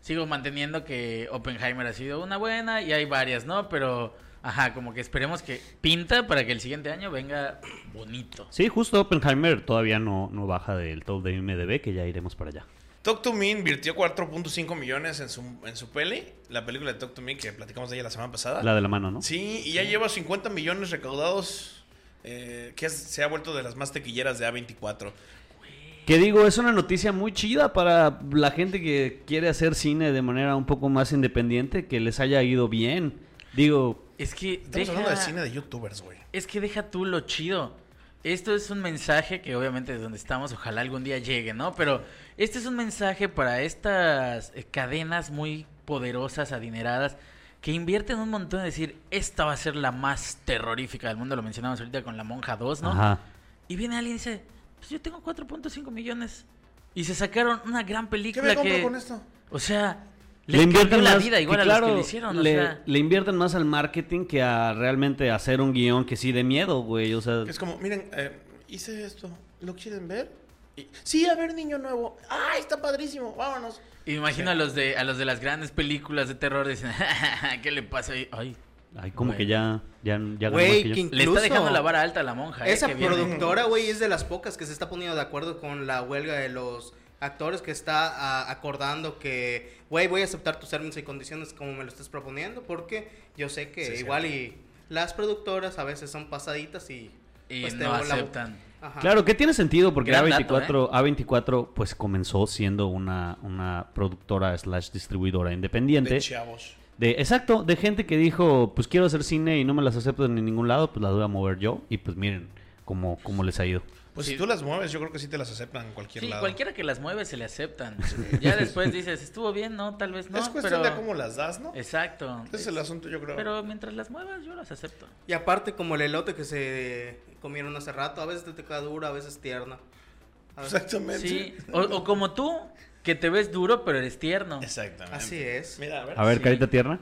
sigo manteniendo que Oppenheimer ha sido una buena y hay varias, ¿no? Pero, ajá, como que esperemos que pinta para que el siguiente año venga bonito. Sí, justo Oppenheimer todavía no, no baja del top de IMDB, que ya iremos para allá. Talk to Me invirtió 4.5 millones en su, en su peli, la película de Talk to Me que platicamos de ella la semana pasada. La de la mano, ¿no? Sí, y ya lleva 50 millones recaudados, eh, que es- se ha vuelto de las más tequilleras de A24. Que digo, es una noticia muy chida para la gente que quiere hacer cine de manera un poco más independiente, que les haya ido bien. Digo, Es que Estamos deja- hablando de cine de youtubers, güey. Es que deja tú lo chido. Esto es un mensaje que obviamente de donde estamos ojalá algún día llegue, ¿no? Pero este es un mensaje para estas eh, cadenas muy poderosas, adineradas, que invierten un montón en decir, esta va a ser la más terrorífica del mundo, lo mencionamos ahorita con La Monja 2, ¿no? ajá. Y viene alguien y dice, pues yo tengo 4.5 millones. Y se sacaron una gran ¿Qué película me compro que... con esto? O sea, Le le invierten la más- vida igual que a los claro, que lo hicieron, o le, sea... le invierten más al marketing que a realmente hacer un guion que sí de miedo, güey. O sea, Es como, miren, eh, hice esto, ¿lo quieren ver? Y- sí, a ver, niño nuevo. ¡Ay, está padrísimo! Vámonos. Imagino a los de a los de las grandes películas de terror dicen, (laughs) ¿qué le pasa ahí? Ay, ay, como Güey. que ya, ya, ya Güey, que le está dejando la vara alta a la monja. eh, Esa productora, güey, es de las pocas que se está poniendo de acuerdo con la huelga de los actores que está ah, acordando que, güey, voy a aceptar tus términos y condiciones como me lo estés proponiendo porque yo sé que Sí, igual y las productoras a veces son pasaditas y... Y pues, te no la- aceptan. Ajá. Claro, que tiene sentido porque Gran A24, dato, A24 pues comenzó siendo una, una productora slash distribuidora independiente. De chavos. De, exacto, de gente que dijo, pues quiero hacer cine y no me las acepto en ningún lado, pues las voy a mover yo. Y pues miren cómo, cómo les ha ido. Pues Sí. si tú las mueves, yo creo que sí te las aceptan en cualquier Sí, lado. cualquiera que las mueve se le aceptan. Ya después dices, estuvo bien, no, tal vez no. es cuestión pero... de cómo las das, ¿no? Exacto. Ese es el asunto, yo creo. Pero mientras las muevas, yo las acepto. Y aparte como el elote que se comieron hace rato, a veces te queda duro, a veces tierno. A veces- Exactamente. Sí. O, o como tú, que te ves duro, pero eres tierno. Exactamente. Así es. Mira, a ver. A ver, Sí. carita tierna.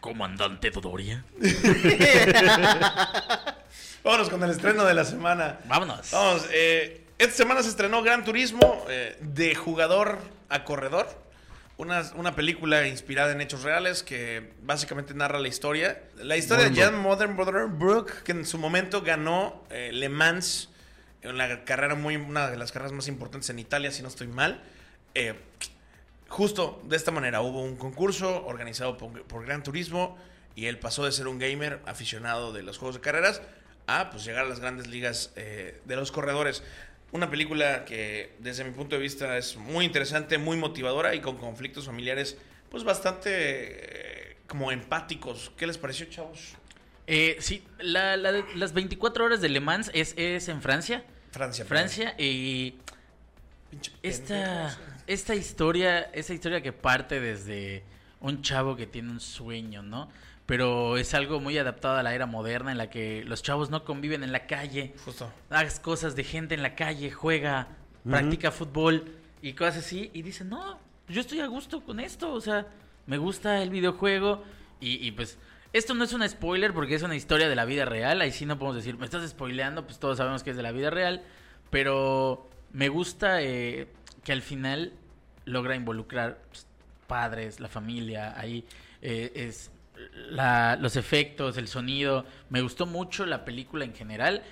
Comandante Dodoria. (laughs) Vámonos con el estreno de la semana. Vámonos. Vamos, eh, esta semana se estrenó Gran Turismo eh, de jugador a corredor. Una, una película inspirada en hechos reales que básicamente narra la historia. La historia de Jan Modern Brook, que en su momento ganó eh, Le Mans, en la carrera muy, una de las carreras más importantes en Italia, si no estoy mal. Eh, justo de esta manera, hubo un concurso organizado por, por Gran Turismo y él pasó de ser un gamer aficionado de los juegos de carreras a pues llegar a las grandes ligas eh, de los corredores. Una película que desde mi punto de vista es muy interesante, muy motivadora y con conflictos familiares pues bastante eh, como empáticos. ¿Qué les pareció, chavos? Eh, sí, la, la de- las 24 horas de Le Mans es, es en Francia. Francia. Francia y esta, esta historia, esta historia que parte desde un chavo que tiene un sueño, ¿no? Pero es algo muy adaptado a la era moderna en la que los chavos no conviven en la calle, Justo. hagas cosas de gente en la calle, juega, practica fútbol y cosas así. Y dicen, no, yo estoy a gusto con esto, o sea, me gusta el videojuego. Y, y, pues, esto no es un spoiler porque es una historia de la vida real. Ahí sí no podemos decir, me estás spoileando, pues todos sabemos que es de la vida real. Pero me gusta eh, que al final logra involucrar pues, padres, la familia, ahí eh, es la- los efectos, el sonido. Me gustó mucho la película en general.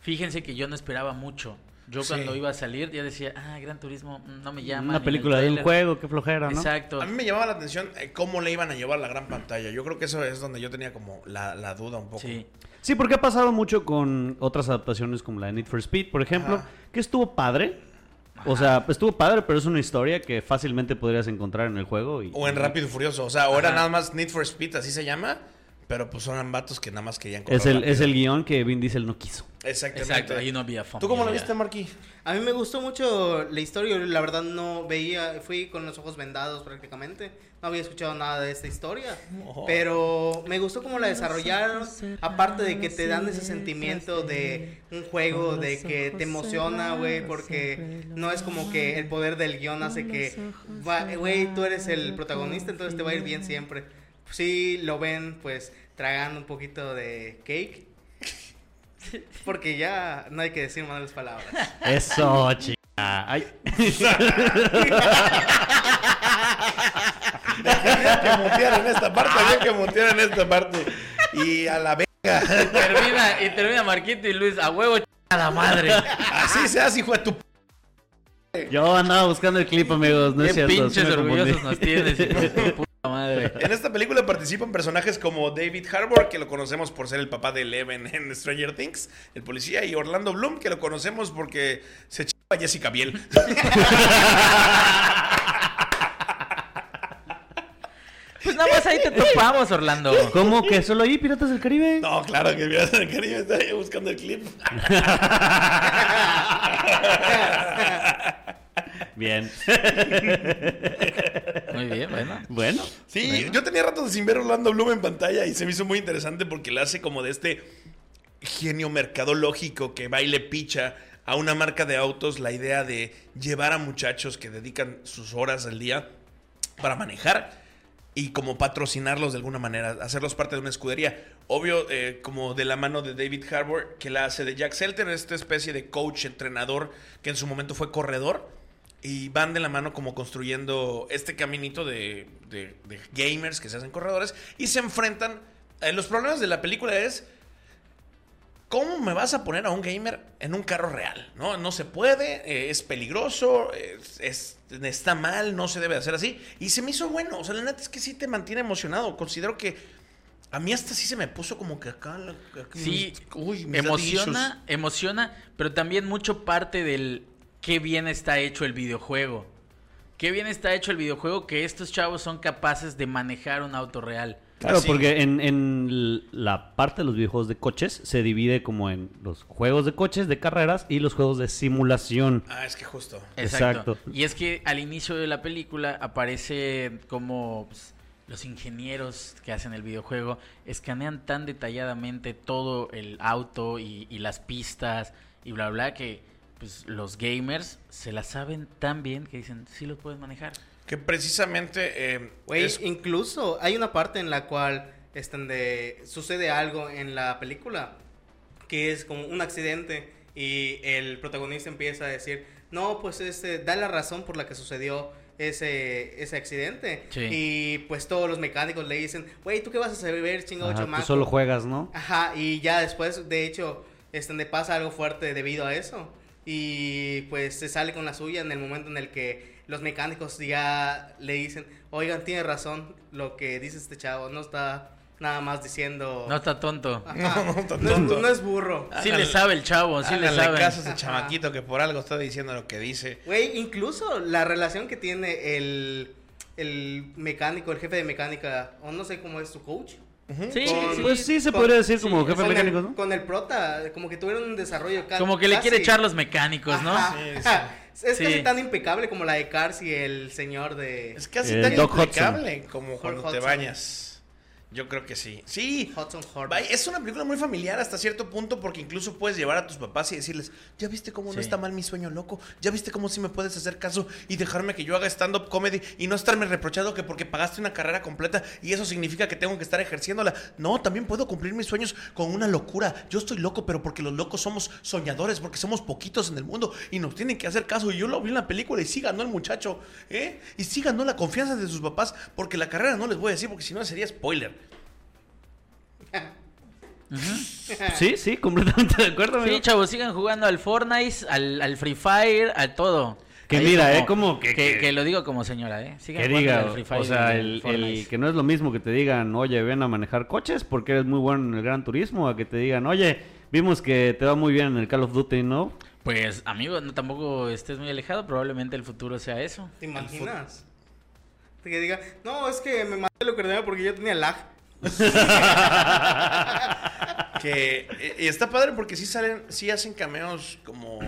Fíjense que yo no esperaba mucho. Yo Sí. cuando iba a salir ya decía, ah, Gran Turismo no me llama. Una el película de un tráiler". juego, qué flojera, ¿no? Exacto. A mí me llamaba la atención eh, cómo le iban a llevar la gran pantalla. Yo creo que eso es donde yo tenía como la, la duda un poco. Sí. Sí, porque ha pasado mucho con otras adaptaciones como la de Need for Speed, por ejemplo, Ajá. que estuvo padre. O sea, estuvo padre, pero es una historia que fácilmente podrías encontrar en el juego. Y, O en Rápido y Furioso. O sea, o era Ajá. nada más Need for Speed, así se llama. Pero pues son vatos que nada más querían Es correr el, es el guion que Vin Diesel no quiso. Exactamente. Exacto, ahí no había ¿Tú cómo lo familia. viste, Marquí? A mí me gustó mucho la historia, la verdad no veía, fui con los ojos vendados prácticamente, no había escuchado nada de esta historia, Oh. pero me gustó cómo la desarrollaron, aparte de que te dan ese sentimiento de un juego, de que te emociona, güey, porque no es como que el poder del guion hace que, güey, tú eres el protagonista, entonces te va a ir bien siempre. Sí lo ven, pues, tragando un poquito de cake (laughs) Porque ya no hay que decir malas palabras. (laughs) Eso, chica. Ay. (laughs) que mutear en esta parte, había que mutear en esta parte. Y a la verga. Y termina, y termina Marquito y Luis, a huevo, ch- a la madre. Así se hace, hijo de tu. p- Yo andaba buscando el clip, amigos. No es Qué cierto. sí pinches orgullosos nos tienes, madre. (laughs) En esta película participan personajes como David Harbour, que lo conocemos por ser el papá de Eleven en Stranger Things, el policía, y Orlando Bloom, que lo conocemos porque se chapa a Jessica Biel. (laughs) Pues nada más ahí te topamos, Orlando. ¿Cómo que solo ahí, Piratas del Caribe? No, claro que mira, Caribe está ahí buscando el clip. (laughs) Bien. Muy bien, bueno. (laughs) Bueno. Sí, yo tenía rato sin ver a Orlando Bloom en pantalla y se me hizo muy interesante porque le hace como de este genio mercadológico que baile picha a una marca de autos la idea de llevar a muchachos que dedican sus horas al día para manejar y como patrocinarlos de alguna manera, hacerlos parte de una escudería. Obvio, eh, como de la mano de David Harbour, que la hace de Jack Selter, esta especie de coach, entrenador, que en su momento fue corredor. Y van de la mano como construyendo este caminito de, de- de gamers que se hacen corredores y se enfrentan. eh, los problemas de la película es ¿Cómo me vas a poner a un gamer en un carro real? No, no se puede, eh, es peligroso, es- es- está mal, no se debe hacer así. Y se me hizo bueno, o sea, la neta es que sí te mantiene emocionado. Considero que a mí hasta sí se me puso como que acá... acá Sí, uy, emociona, emociona, pero también mucho parte del qué bien está hecho el videojuego. Qué bien está hecho el videojuego que estos chavos son capaces de manejar un auto real. Claro, Así. porque en, en la parte de los videojuegos de coches se divide como en los juegos de coches, de carreras y los juegos de simulación. Ah, es que justo. Exacto. Exacto. Y es que al inicio de la película aparece como pues, los ingenieros que hacen el videojuego escanean tan detalladamente todo el auto y, y las pistas y bla bla que pues los gamers se la saben tan bien que dicen sí los puedes manejar. Que precisamente... eh, es- incluso hay una parte en la cual están de, sucede algo en la película que es como un accidente y el protagonista empieza a decir, no, pues este, da la razón por la que sucedió ese, ese accidente. Sí. Y pues todos los mecánicos le dicen, güey, ¿tú qué vas a saber, chingado chamaco? tú solo juegas, ¿no? Ajá, y ya después, de hecho, este, pasa algo fuerte debido a eso. Y pues se sale con la suya en el momento en el que los mecánicos ya le dicen, oigan, tiene razón lo que dice este chavo, no está nada más diciendo... No está tonto. Ajá, No, no está no es- tonto. no es burro. Sí Háganle- le sabe el chavo, sí le sabe. caso ese chamaquito que por algo está diciendo lo que dice. Güey, incluso la relación que tiene el, el mecánico, el jefe de mecánica, o no sé cómo es su coach. Sí, Con- sí. Pues sí, se Con- podría decir sí, como jefe mecánico, el, ¿no? Con el prota, como que tuvieron un desarrollo ca- Como que le quiere casi- echar los mecánicos, ¿no? Sí, (laughs) sí. Es Sí. casi tan impecable como la de Cars y el señor de Es casi Eh, tan Doc impecable como Hudson. cuando te Hudson. bañas. Yo creo que sí. Sí. Hudson Horvath. Es una película muy familiar hasta cierto punto porque incluso puedes llevar a tus papás y decirles, ya viste cómo no está mal mi sueño loco, ya viste cómo sí me puedes hacer caso y dejarme que yo haga stand-up comedy y no estarme reprochado que porque pagaste una carrera completa y eso significa que tengo que estar ejerciéndola. No, también puedo cumplir mis sueños con una locura. Yo estoy loco, pero porque los locos somos soñadores, porque somos poquitos en el mundo y nos tienen que hacer caso. Y yo lo vi en la película y sí ganó el muchacho, ¿eh? Y sí ganó la confianza de sus papás porque la carrera no les voy a decir porque si no sería spoiler. Sí, sí, completamente de acuerdo, amigo. Sí, chavos, sigan jugando al Fortnite, al, al Free Fire, al todo. Que Ahí mira, eh, como que- que, que- que lo digo como señora, ¿eh? Sigan Que jugando diga, al Free Fire o sea, el, el que no es lo mismo que te digan, oye, ven a manejar coches porque eres muy bueno en el Gran Turismo, a que te digan, oye, vimos que te va muy bien en el Call of Duty, ¿no? Pues, amigo, no tampoco estés muy alejado, probablemente el futuro sea eso. ¿Te imaginas? Que diga, no, es que me maté el Ocarina porque yo tenía lag. (laughs) Que eh, y está padre porque sí salen, sí hacen cameos como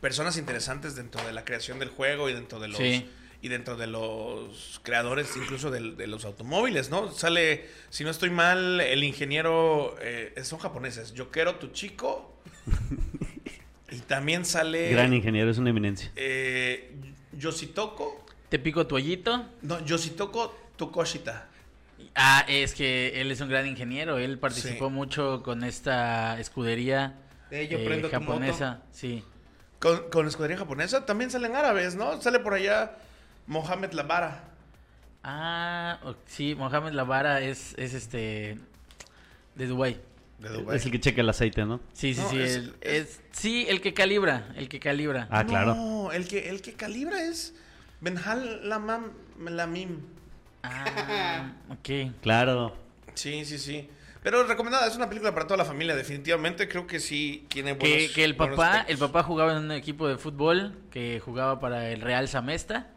personas interesantes dentro de la creación del juego y dentro de los Sí. y dentro de los creadores incluso de, los automóviles, ¿no? Sale, si no estoy mal, el ingeniero eh, son japoneses, Yokero Tuchiko y también sale Gran ingeniero, es una eminencia. eh, Yoshitoko, Te pico tu hoyito. no, Yoshitoko Tokoshita. Ah, es que él es un gran ingeniero. Él participó Sí. mucho con esta escudería yo eh, prendo tu moto. japonesa, sí. Con, con escudería japonesa también salen árabes, ¿no? Sale por allá Mohamed Labara. Ah, sí, Mohamed Lavara es, es este de Dubai. De Dubái. Es el que checa el aceite, ¿no? Sí, sí, No, sí, es- el- es- es- sí, el que calibra, el que calibra. Ah, claro. No, el que, el que calibra es Benhal Lamam Lamim. Ah, ok. Claro. Sí, sí, sí. Pero recomendada, es una película para toda la familia, definitivamente. Creo que sí tiene Que, buenos que el buenos papá, el papá jugaba en un equipo de fútbol que jugaba para el Real Samesta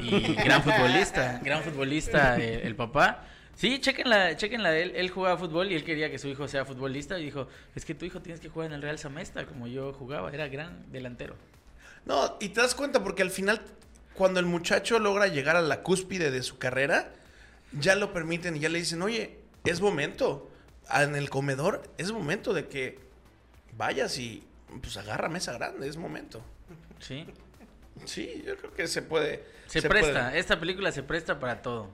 y (laughs) gran futbolista, gran futbolista eh, el, papá. Sí, chequenla, chequenla, él, él jugaba fútbol y él quería que su hijo sea futbolista y dijo, es que tu hijo tienes que jugar en el Real Samesta como yo jugaba, era gran delantero. No, y te das cuenta porque al final, cuando el muchacho logra llegar a la cúspide de su carrera, ya lo permiten y ya le dicen, oye, es momento. En el comedor es momento de que vayas y pues agarra mesa grande, es momento. Sí, Sí, yo creo que se puede. se, se presta, puede. esta película se presta para todo.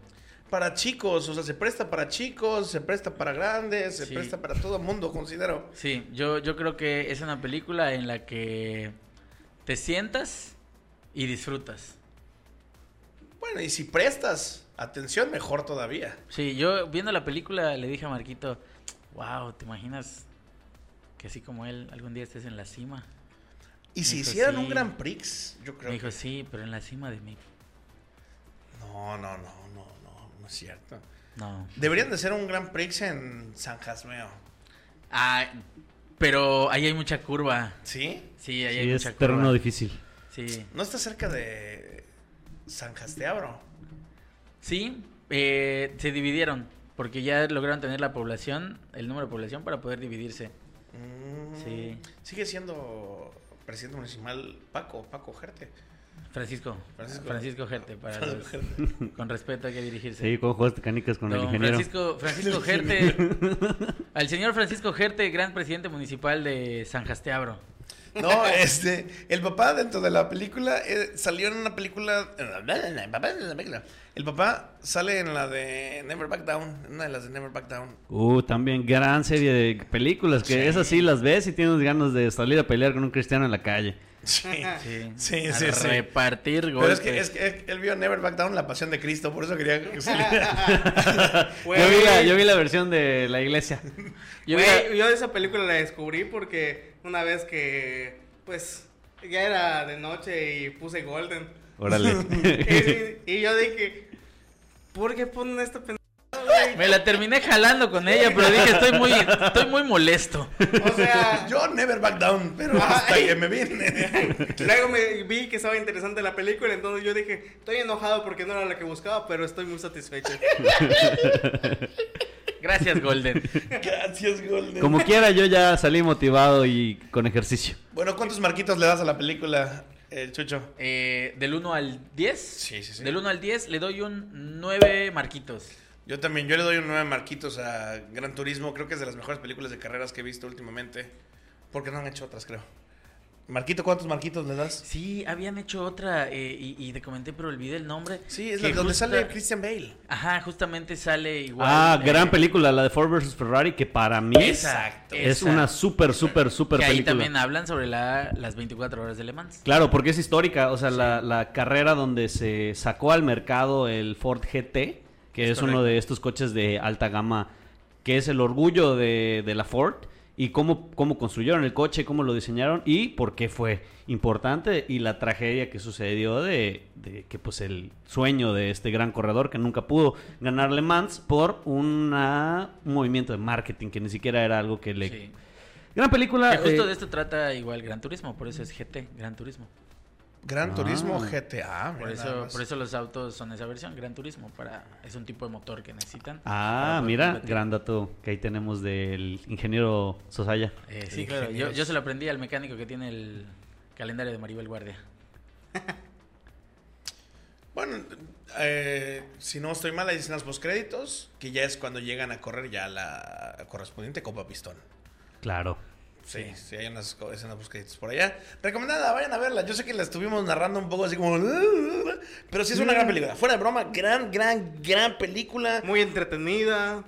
Para chicos, o sea, se presta para chicos, se presta para grandes, se Sí. presta para todo el mundo, considero. Sí, yo, yo creo que es una película en la que te sientas y disfrutas. Bueno, y si prestas atención, mejor todavía. Sí, yo viendo la película le dije a Marquito, wow, ¿te imaginas que así como él algún día estés en la cima? Y si Dijo, hicieran sí. un Grand Prix, yo creo Me dijo, que... sí, pero en la cima de mí. No, no, no, no, no, no es cierto. No. Deberían de ser un Grand Prix en San Jasmeo. Ah, pero ahí hay mucha curva. ¿Sí? Sí, ahí Sí, hay es mucha terreno curva. difícil. Sí. ¿No está cerca de San Jasteabro? Sí, eh, se dividieron porque ya lograron tener la población, el número de población para poder dividirse. Mm, Sí. Sigue siendo presidente municipal Paco, Paco Gerte. Francisco, Francisco. Francisco, Gerte, para Francisco los- Gerte. (laughs) con respeto hay que dirigirse. Sí, con juegos de canicas con el ingeniero. Francisco, Francisco (laughs) Gerte, (laughs) al señor Francisco Gerte, gran presidente municipal de San Jasteabro. No, este, el papá dentro de la película eh, salió en una película. El papá sale en la de Never Back Down, en una de las de Never Back Down. Uh, también gran serie de películas que Sí. esas sí las ves y tienes ganas de salir a pelear con un cristiano en la calle. Sí. Sí, Sí, a sí, sí. repartir Pero golpes. es que, es que él vio Never Back Down, la pasión de Cristo, por eso quería que saliera. (laughs) Yo vi, la, yo vi la versión de la iglesia. Yo vi- yo esa película la descubrí porque una vez que, pues, ya era de noche y puse Golden. Órale. (laughs) y, y yo dije, ¿por qué ponen esta pendejada, güey? me la terminé jalando con ella, pero dije, estoy muy, estoy muy molesto. O sea, Yo Never Back Down, pero hasta Ay. que me vine. (laughs) luego me vi que estaba interesante la película, entonces yo dije, estoy enojado porque no era la que buscaba, pero estoy muy satisfecho. (laughs) Gracias, Golden. (laughs) Gracias, Golden. Como quiera, yo ya salí motivado y con ejercicio. Bueno, ¿cuántos marquitos le das a la película, eh, Chucho? Eh, del 1 al 10. Sí, sí, sí. Del 1 al 10 le doy un 9 marquitos. Yo también, yo le doy un 9 marquitos a Gran Turismo. Creo que es de las mejores películas de carreras que he visto últimamente. Porque no han hecho otras, creo. Marquito, ¿cuántos marquitos le das? Sí, habían hecho otra eh, y, y te comenté, pero olvidé el nombre. Sí, es la, donde sale Christian Bale. Ajá, justamente sale igual. Ah, eh, gran película, la de Ford vs Ferrari, que para mí Exacto. es esa. una súper, súper, súper Que ahí película. también hablan sobre la- las 24 horas de Le Mans. Claro, porque es histórica, o sea, la, la carrera donde se sacó al mercado el Ford GT, que es, Es uno de estos coches de alta gama, que es el orgullo de, de la Ford, y cómo, cómo construyeron el coche, cómo lo diseñaron y por qué fue importante, y la tragedia que sucedió de, de que pues el sueño de este gran corredor que nunca pudo ganar Le Mans por una- un movimiento de marketing que ni siquiera era algo que le... Sí. Gran película. Que justo eh, de esto trata igual Gran Turismo, por eso es GT, Gran Turismo. Gran Ah. Turismo GTA. Por eso, más. por eso los autos son esa versión, Gran Turismo, para es un tipo de motor que necesitan. Ah, mira, competir. gran dato que ahí tenemos del ingeniero Sosaya. Eh, sí, El claro. Yo, ingeniero. yo se lo aprendí al mecánico que tiene el calendario de Maribel Guardia. (laughs) Bueno, eh, si no estoy mal, hay escenas postcréditos, que ya es cuando llegan a correr ya la correspondiente Copa Pistón. Claro. Sí, sí, hay unas escenas postcréditos por allá. Recomendada, vayan a verla. Yo sé que la estuvimos narrando un poco así como... Pero sí es una gran película. Fuera de broma, gran, gran, gran película. Muy entretenida.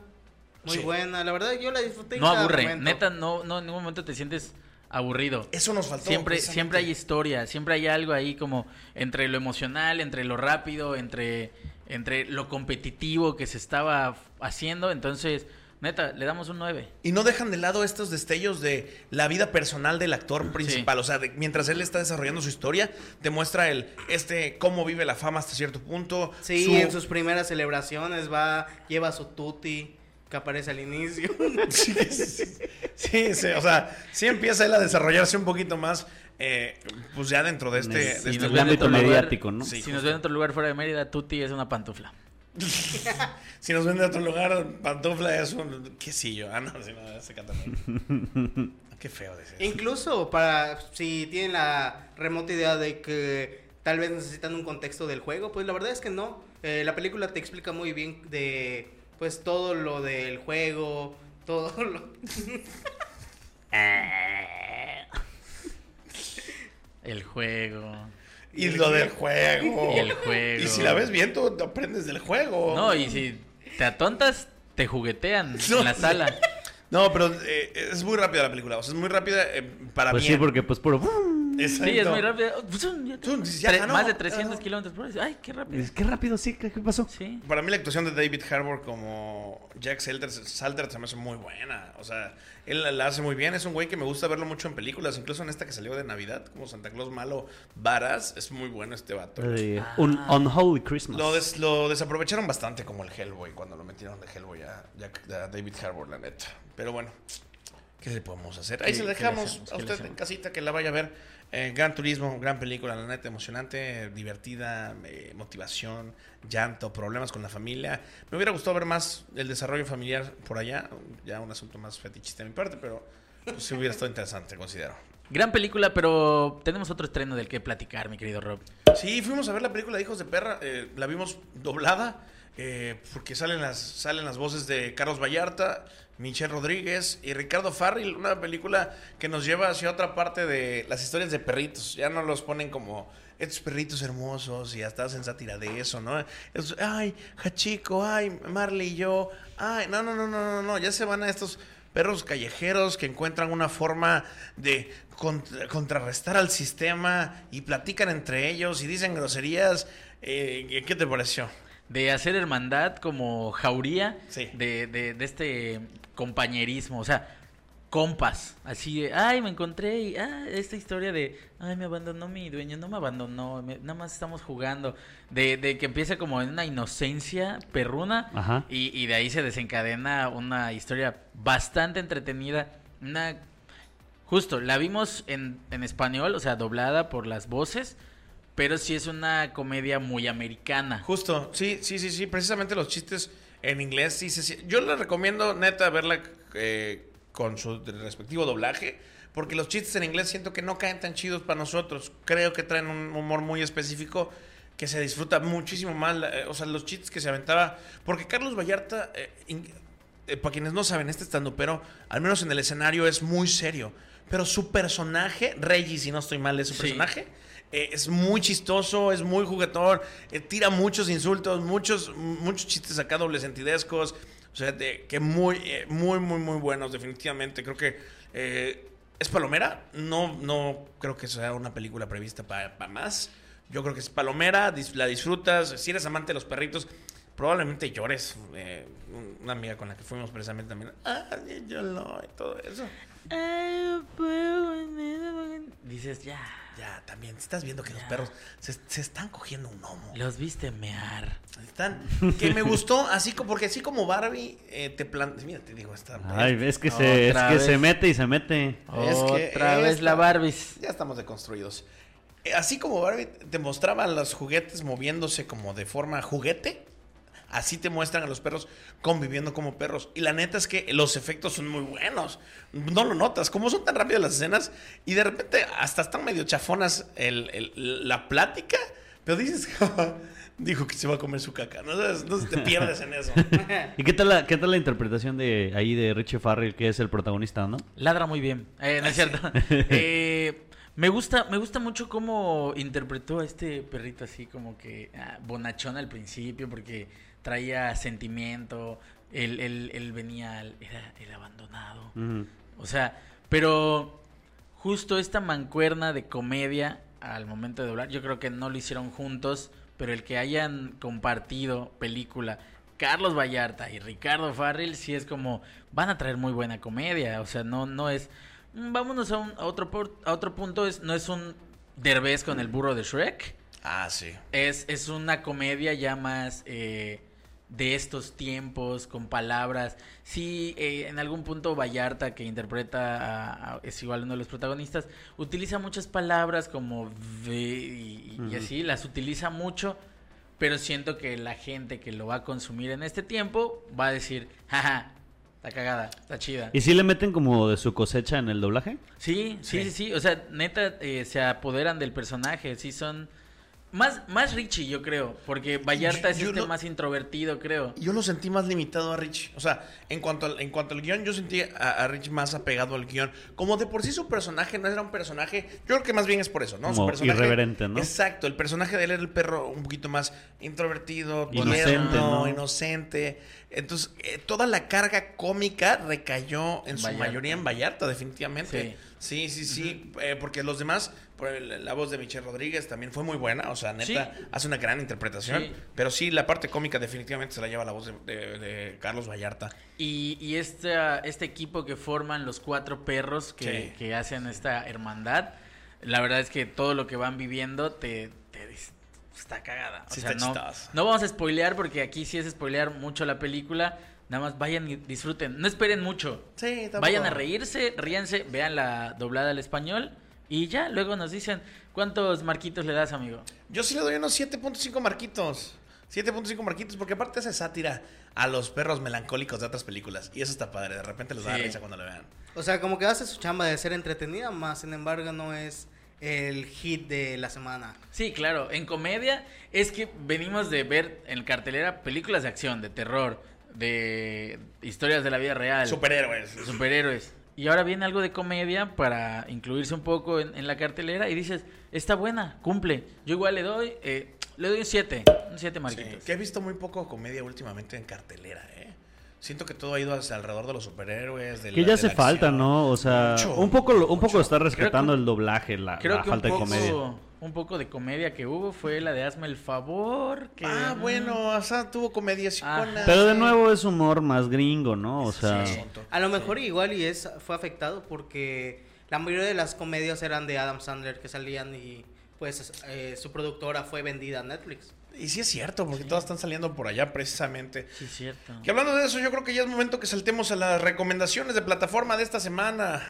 Muy Sí. buena, la verdad yo la disfruté. No cada aburre, momento. neta, no, no en ningún momento te sientes aburrido. Eso nos faltó. Siempre, siempre hay historia, siempre hay algo ahí como entre lo emocional, entre lo rápido, entre, entre lo competitivo que se estaba haciendo. Entonces, neta, le damos un 9. Y no dejan de lado estos destellos de la vida personal del actor principal. O sea, de- mientras él está desarrollando su historia, te muestra el este cómo vive la fama hasta cierto punto. Sí, su- en sus primeras celebraciones va, lleva su tutti que aparece al inicio. (laughs) Sí, sí, sí, sí, o sea, sí empieza él a desarrollarse un poquito más, eh, pues ya dentro de este, En de este en el mundo. ámbito mediático, ¿no? Sí, si justo. nos ven en otro lugar fuera de Mérida, Tuti es una pantufla. Si nos ven de otro lugar, pantufla es un... ¿Qué yo? Ah, no, sí, no, se canta. (laughs) Qué feo decir. eso. Incluso para si tienen la remota idea de que tal vez necesitan un contexto del juego, pues la verdad es que no. Eh, la película te explica muy bien de pues todo lo del juego, todo (laughs) lo El juego. Y lo del juego. Y (laughs) el juego. Y si la ves bien, tú aprendes del juego. No, y si te atontas, te juguetean No, (laughs) en la sala. No, pero eh, es muy rápida la película. O sea, es muy rápida eh, para Pues bien. sí, porque pues puro... Exacto. Sí, es muy rápido. Dices, ya Tre- ganó, más de ya 300 ganó. kilómetros por hora. Ay, qué rápido. Qué rápido, sí, ¿qué, qué pasó? Sí. Para mí la actuación de David Harbour como Jack Salter, Salter se me hace muy buena. O sea, él la- la hace muy bien. Es un güey que me gusta verlo mucho en películas. Incluso en esta que salió de Navidad, como Santa Claus Malo Varas. Es muy bueno este vato. Eh, un Unholy Christmas. Lo, des- lo desaprovecharon bastante como el Hellboy cuando lo metieron de Hellboy a, Jack- a David Harbour, la neta. Pero bueno, ¿qué le podemos hacer? Ahí ¿Qué- se qué le dejamos hacemos? a ¿Qué le usted en hacemos? casita que la vaya a ver. Eh, gran turismo, gran película, la neta, emocionante, divertida, eh, motivación, llanto, problemas con la familia. Me hubiera gustado ver más el desarrollo familiar por allá, ya un asunto más fetichista de mi parte, pero pues, sí hubiera estado interesante, considero. Gran película, pero tenemos otro estreno del que platicar, mi querido Rob. Sí, fuimos a ver la película de Hijos de Perra. eh, la vimos doblada. eh, porque salen las, salen las voces de Carlos Vallarta, Michelle Rodríguez y Ricardo Farril. Una película que nos lleva hacia otra parte de las historias de perritos. Ya no los ponen como estos perritos hermosos y hasta hacen sátira de eso, ¿no? Ay, Hachico, ay, Marley y yo. Ay, no, no, no, no, no, no. Ya se van a estos perros callejeros que encuentran una forma de contra- contrarrestar al sistema y platican entre ellos y dicen groserías. Eh, ¿Qué te pareció? De hacer hermandad como jauría Sí. de, de, de este compañerismo, o sea, compas, así de, ay, me encontré y, ah, esta historia de, ay, me abandonó mi dueño, no me abandonó, me- nada más estamos jugando, de, de que empieza como en una inocencia perruna Ajá. y, y de ahí se desencadena una historia bastante entretenida, una... Justo, la vimos en, en español, o sea, doblada por las voces, pero sí es una comedia muy americana. Justo, sí, sí, sí, sí. Precisamente los chistes en inglés, sí, sí, sí. Yo les recomiendo, neta, verla eh, con su respectivo doblaje. Porque los chistes en inglés siento que no caen tan chidos para nosotros. Creo que traen un humor muy específico que se disfruta muchísimo más. eh, o sea, los chistes que se aventaba. Porque Carlos Vallarta, eh, in- eh, para quienes no saben, este estando, pero al menos en el escenario es muy serio. Pero su personaje, Reggie, si no estoy mal, es su Sí. personaje. Eh, es muy chistoso, es muy juguetón, eh, tira muchos insultos, muchos, muchos chistes acá doble sentidescos. O sea, de, que muy, eh, muy, muy, muy buenos, definitivamente. Creo que es palomera. No, no creo que sea una película prevista para más. Yo creo que es palomera, la disfrutas. Si eres amante de los perritos, probablemente llores. Una amiga con la que fuimos precisamente también. Ah, yo no, y todo eso. Dices, ya, Ya, también, estás viendo que los perros se, se están cogiendo un gnomo. los viste mear. Están, que me gustó, así como, porque así como Barbie eh, te plan... Mira, te digo, está... Ay, es que, se, es que se mete y se mete. Es que Otra vez esta- la Barbies. Ya estamos deconstruidos. Eh, Así como Barbie te mostraba los juguetes moviéndose como de forma juguete, así te muestran a los perros conviviendo como perros. Y la neta es que los efectos son muy buenos. No lo notas, como son tan rápidas las escenas y de repente hasta están medio chafonas el- el- la plática, pero dices, (laughs) dijo que se va a comer su caca. No, Entonces, entonces te pierdes en eso. (laughs) ¿Y qué tal la, qué tal la interpretación de ahí de Richie Farrell, que es el protagonista, no? Ladra muy bien. Eh, no es cierto. (laughs) Eh, me gusta, me gusta mucho cómo interpretó a este perrito así como que ah, bonachón al principio porque traía sentimiento. él, él- él venía, al- era el abandonado. O sea, pero justo esta mancuerna de comedia al momento de doblar, yo creo que no lo hicieron juntos, pero el que hayan compartido película Carlos Vallarta y Ricardo Farrell sí es como van a traer muy buena comedia, o sea, no no es mm, vámonos a, un- a otro por- a otro punto es no es un Derbez con el burro de Shrek, Ah, sí. es, es una comedia ya más eh, de estos tiempos, con palabras. Sí, eh, en algún punto Vallarta, que interpreta, a- a- es igual uno de los protagonistas, utiliza muchas palabras como ve y, así, las utiliza mucho, pero siento que la gente que lo va a consumir en este tiempo va a decir, jaja, está cagada, está chida. ¿Y si le meten como de su cosecha en el doblaje? Sí, sí, sí, sí. O sea, neta, eh, se apoderan del personaje. Sí, son. Más, más Richie, yo creo. Porque Vallarta Yo- es yo este lo- más introvertido, creo. Yo lo sentí más limitado a Rich. O sea, en cuanto al, en cuanto al guion, yo sentí a, a Rich más apegado al guion. Como de por sí su personaje no era un personaje. Yo creo que más bien es por eso, ¿no? Su Como personaje, irreverente, ¿no? Exacto. El personaje de él era el perro un poquito más introvertido, Inocente, ¿no? inocente. Entonces, eh, toda la carga cómica recayó en su mayoría en Vallarta, definitivamente. Sí, sí, sí. eh, porque los demás, la voz de Michelle Rodríguez también fue muy buena. O sea, neta, Sí. hace una gran interpretación. Sí. Pero sí, la parte cómica definitivamente se la lleva la voz de, de- de Carlos Vallarta. Y, y este, este equipo que forman los cuatro perros que, Sí. que hacen esta hermandad, la verdad es que todo lo que van viviendo te, está cagada. O sea, está no, no vamos a spoilear porque aquí sí es spoilear mucho la película. Nada más vayan y disfruten. No esperen mucho. Vayan a reírse, ríanse, vean la doblada al español y ya, luego nos dicen cuántos marquitos le das, amigo. Yo sí le doy unos 7.5 marquitos. 7.5 marquitos, porque aparte hace sátira a los perros melancólicos de otras películas. Y eso está padre. De repente les da Sí. risa cuando lo vean. O sea, como que hace su chamba de ser entretenida, más sin embargo no es el hit de la semana. Sí, claro, en comedia es que venimos de ver en cartelera películas de acción, de terror, de historias de la vida real, Superhéroes. superhéroes. Y ahora viene algo de comedia para incluirse un poco en, en la cartelera y dices, está buena, cumple. Yo igual le doy, eh, le doy un 7, un 7 Sí, marquitos. que he visto muy poco comedia últimamente en cartelera, ¿eh? Siento que todo ha ido hacia alrededor de los superhéroes. De Que la- ya de hace la falta, acción. ¿no? O sea, Mucho, un poco, lo- un poco está rescatando que- el doblaje, la, Creo la que un falta de comedia. Un poco de comedia que hubo fue la de Hazme el favor. Que, Ah, mm, bueno, o sea, tuvo comedia Ajá. chicona. Pero de nuevo es humor más gringo, ¿no? O sea, Sí. A lo mejor igual y es fue afectado porque la mayoría de las comedias eran de Adam Sandler que salían y pues eh, su productora fue vendida a Netflix. Y sí es cierto, porque todas están saliendo por allá precisamente. Sí, cierto. Que hablando de eso, yo creo que ya es momento que saltemos a las recomendaciones de plataforma de esta semana.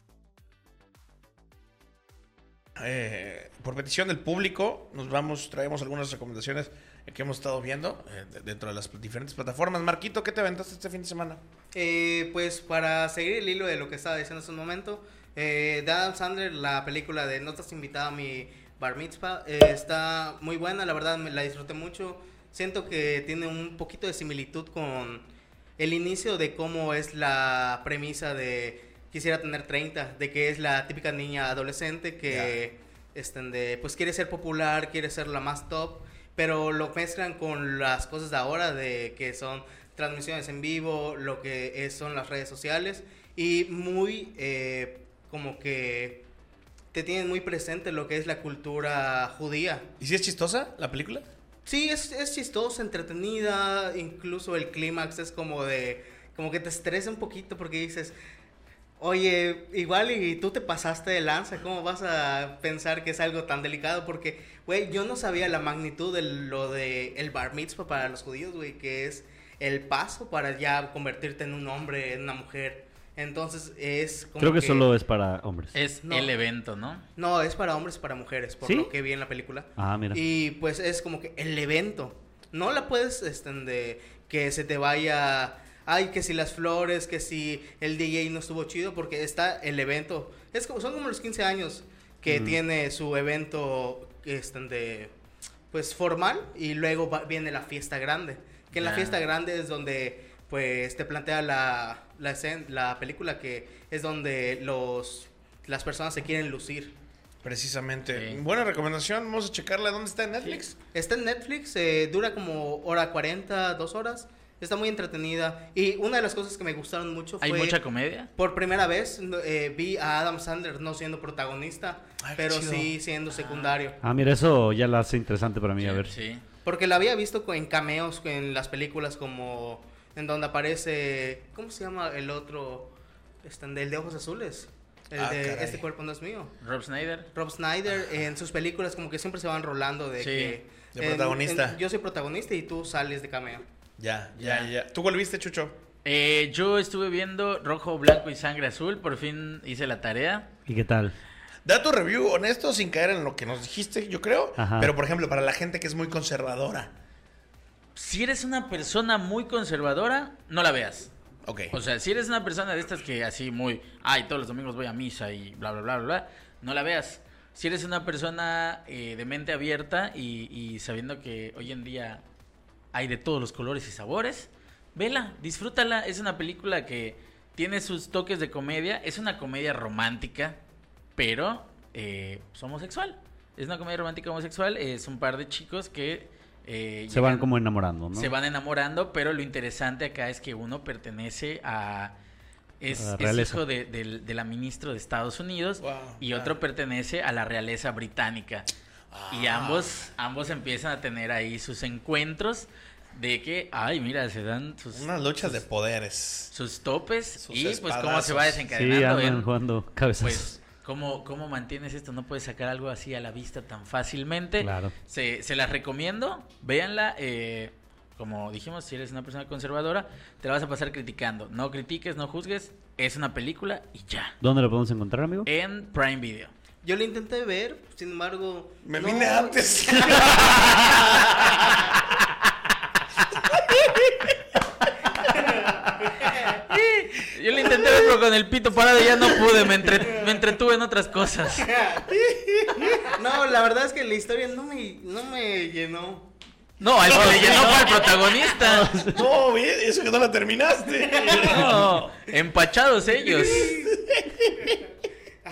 Eh, por petición del público, nos vamos, traemos algunas recomendaciones que hemos estado viendo eh, de- dentro de las diferentes plataformas. Marquito, ¿qué te aventaste este fin de semana? Eh, pues para seguir el hilo de lo que estaba diciendo hace un momento, eh, de Adam Sandler, la película de No estás invitada a mi bar mitzvah, eh, está muy buena, la verdad me la disfruté mucho. Siento que tiene un poquito de similitud con el inicio de cómo es la premisa de quisiera tener 30, de que es la típica niña adolescente que este, de, pues quiere ser popular, quiere ser la más top, pero lo mezclan con las cosas de ahora, de que son transmisiones en vivo, lo que es- son las redes sociales, y muy eh, como que te tienen muy presente lo que es la cultura judía. ¿Y si es chistosa la película? Sí, es, es chistosa, entretenida, incluso el clímax es como de, como que te estresa un poquito porque dices, oye, igual y tú te pasaste de lanza, ¿cómo vas a pensar que es algo tan delicado? Porque, güey, yo no sabía la magnitud de lo de el bar mitzvah para los judíos, güey, que es el paso para ya convertirte en un hombre, en una mujer. Entonces es como creo que, solo es para hombres. Es No. el evento, ¿no? No, es para hombres y para mujeres, por ¿Sí? lo que vi en la película. Ah, mira. Y pues es como que el evento. No la puedes, este, de que se te vaya, ay, que si las flores, que si el DJ no estuvo chido, porque está el evento. Es como, son como los 15 años que tiene su evento, este, de, pues formal, y luego va- viene la fiesta grande. Que en la fiesta grande es donde, pues, te plantea la, la, la película que es donde los, las personas se quieren lucir. Precisamente. Sí. Buena recomendación. Vamos a checarla. ¿Dónde está en Netflix? Está en Netflix, eh, dura como hora 40, dos horas. Está muy entretenida. Y una de las cosas que me gustaron mucho fue... ¿Hay mucha comedia? Por primera vez eh, vi a Adam Sandler no siendo protagonista, Ay, pero chido. sí siendo secundario. Ah, mira, eso ya lo hace interesante para mí, a ver. Sí. Porque la había visto en cameos en las películas como en donde aparece ¿cómo se llama el otro? Este, el de ojos azules. El Ah, de caray. este cuerpo no es mío. Rob Snyder. Rob Snyder en sus películas como que siempre se van rolando de Sí, que de en- protagonista. en- yo soy protagonista y tú sales de cameo. Ya, ya, Ya. ya. ¿Tú cuál viste, Chucho? Eh, yo estuve viendo Rojo, Blanco y Sangre Azul. Por fin hice la tarea. ¿Y qué tal? Da tu review honesto sin caer en lo que nos dijiste, yo creo. Ajá. Pero, por ejemplo, para la gente que es muy conservadora. Si eres una persona muy conservadora, no la veas. Ok. O sea, si eres una persona de estas que así muy, ay, todos los domingos voy a misa y bla, bla, bla, bla, bla, no la veas. Si eres una persona eh, de mente abierta y, y sabiendo que hoy en día hay de todos los colores y sabores, vela, disfrútala. Es una película que tiene sus toques de comedia, es una comedia romántica, pero eh, es homosexual. Es una comedia romántica homosexual, es un par de chicos que... eh, Se van llegan- como enamorando, ¿no? se van enamorando, pero lo interesante acá es que uno pertenece a... Es, hijo de, del- de la ministra de Estados Unidos Wow, y otro pertenece a la realeza británica. Y Ah. ambos, ambos empiezan a tener ahí sus encuentros de que, ay, mira, se dan sus, Unas luchas de poderes. sus topes Sus y pues cómo se va. Sí, desencadenando. andan en- jugando cabezas. pues, ¿cómo, ¿cómo mantienes esto? No puedes sacar algo así a la vista tan fácilmente. Claro. Se, se las recomiendo, véanla. eh, como dijimos, si eres una persona conservadora, te la vas a pasar criticando. No critiques, no juzgues. Es una película y ya. ¿Dónde lo podemos encontrar, amigo? En Prime Video. Yo lo intenté ver, sin embargo, Me no- vine antes. (laughs) Yo lo intenté ver, pero con el pito parado ya no pude. Me, entre- me entretuve en otras cosas. No, la verdad es que la historia no me no me llenó. No, al que le llenó fue al protagonista. no, bien, eso que no la terminaste. No, empachados ellos.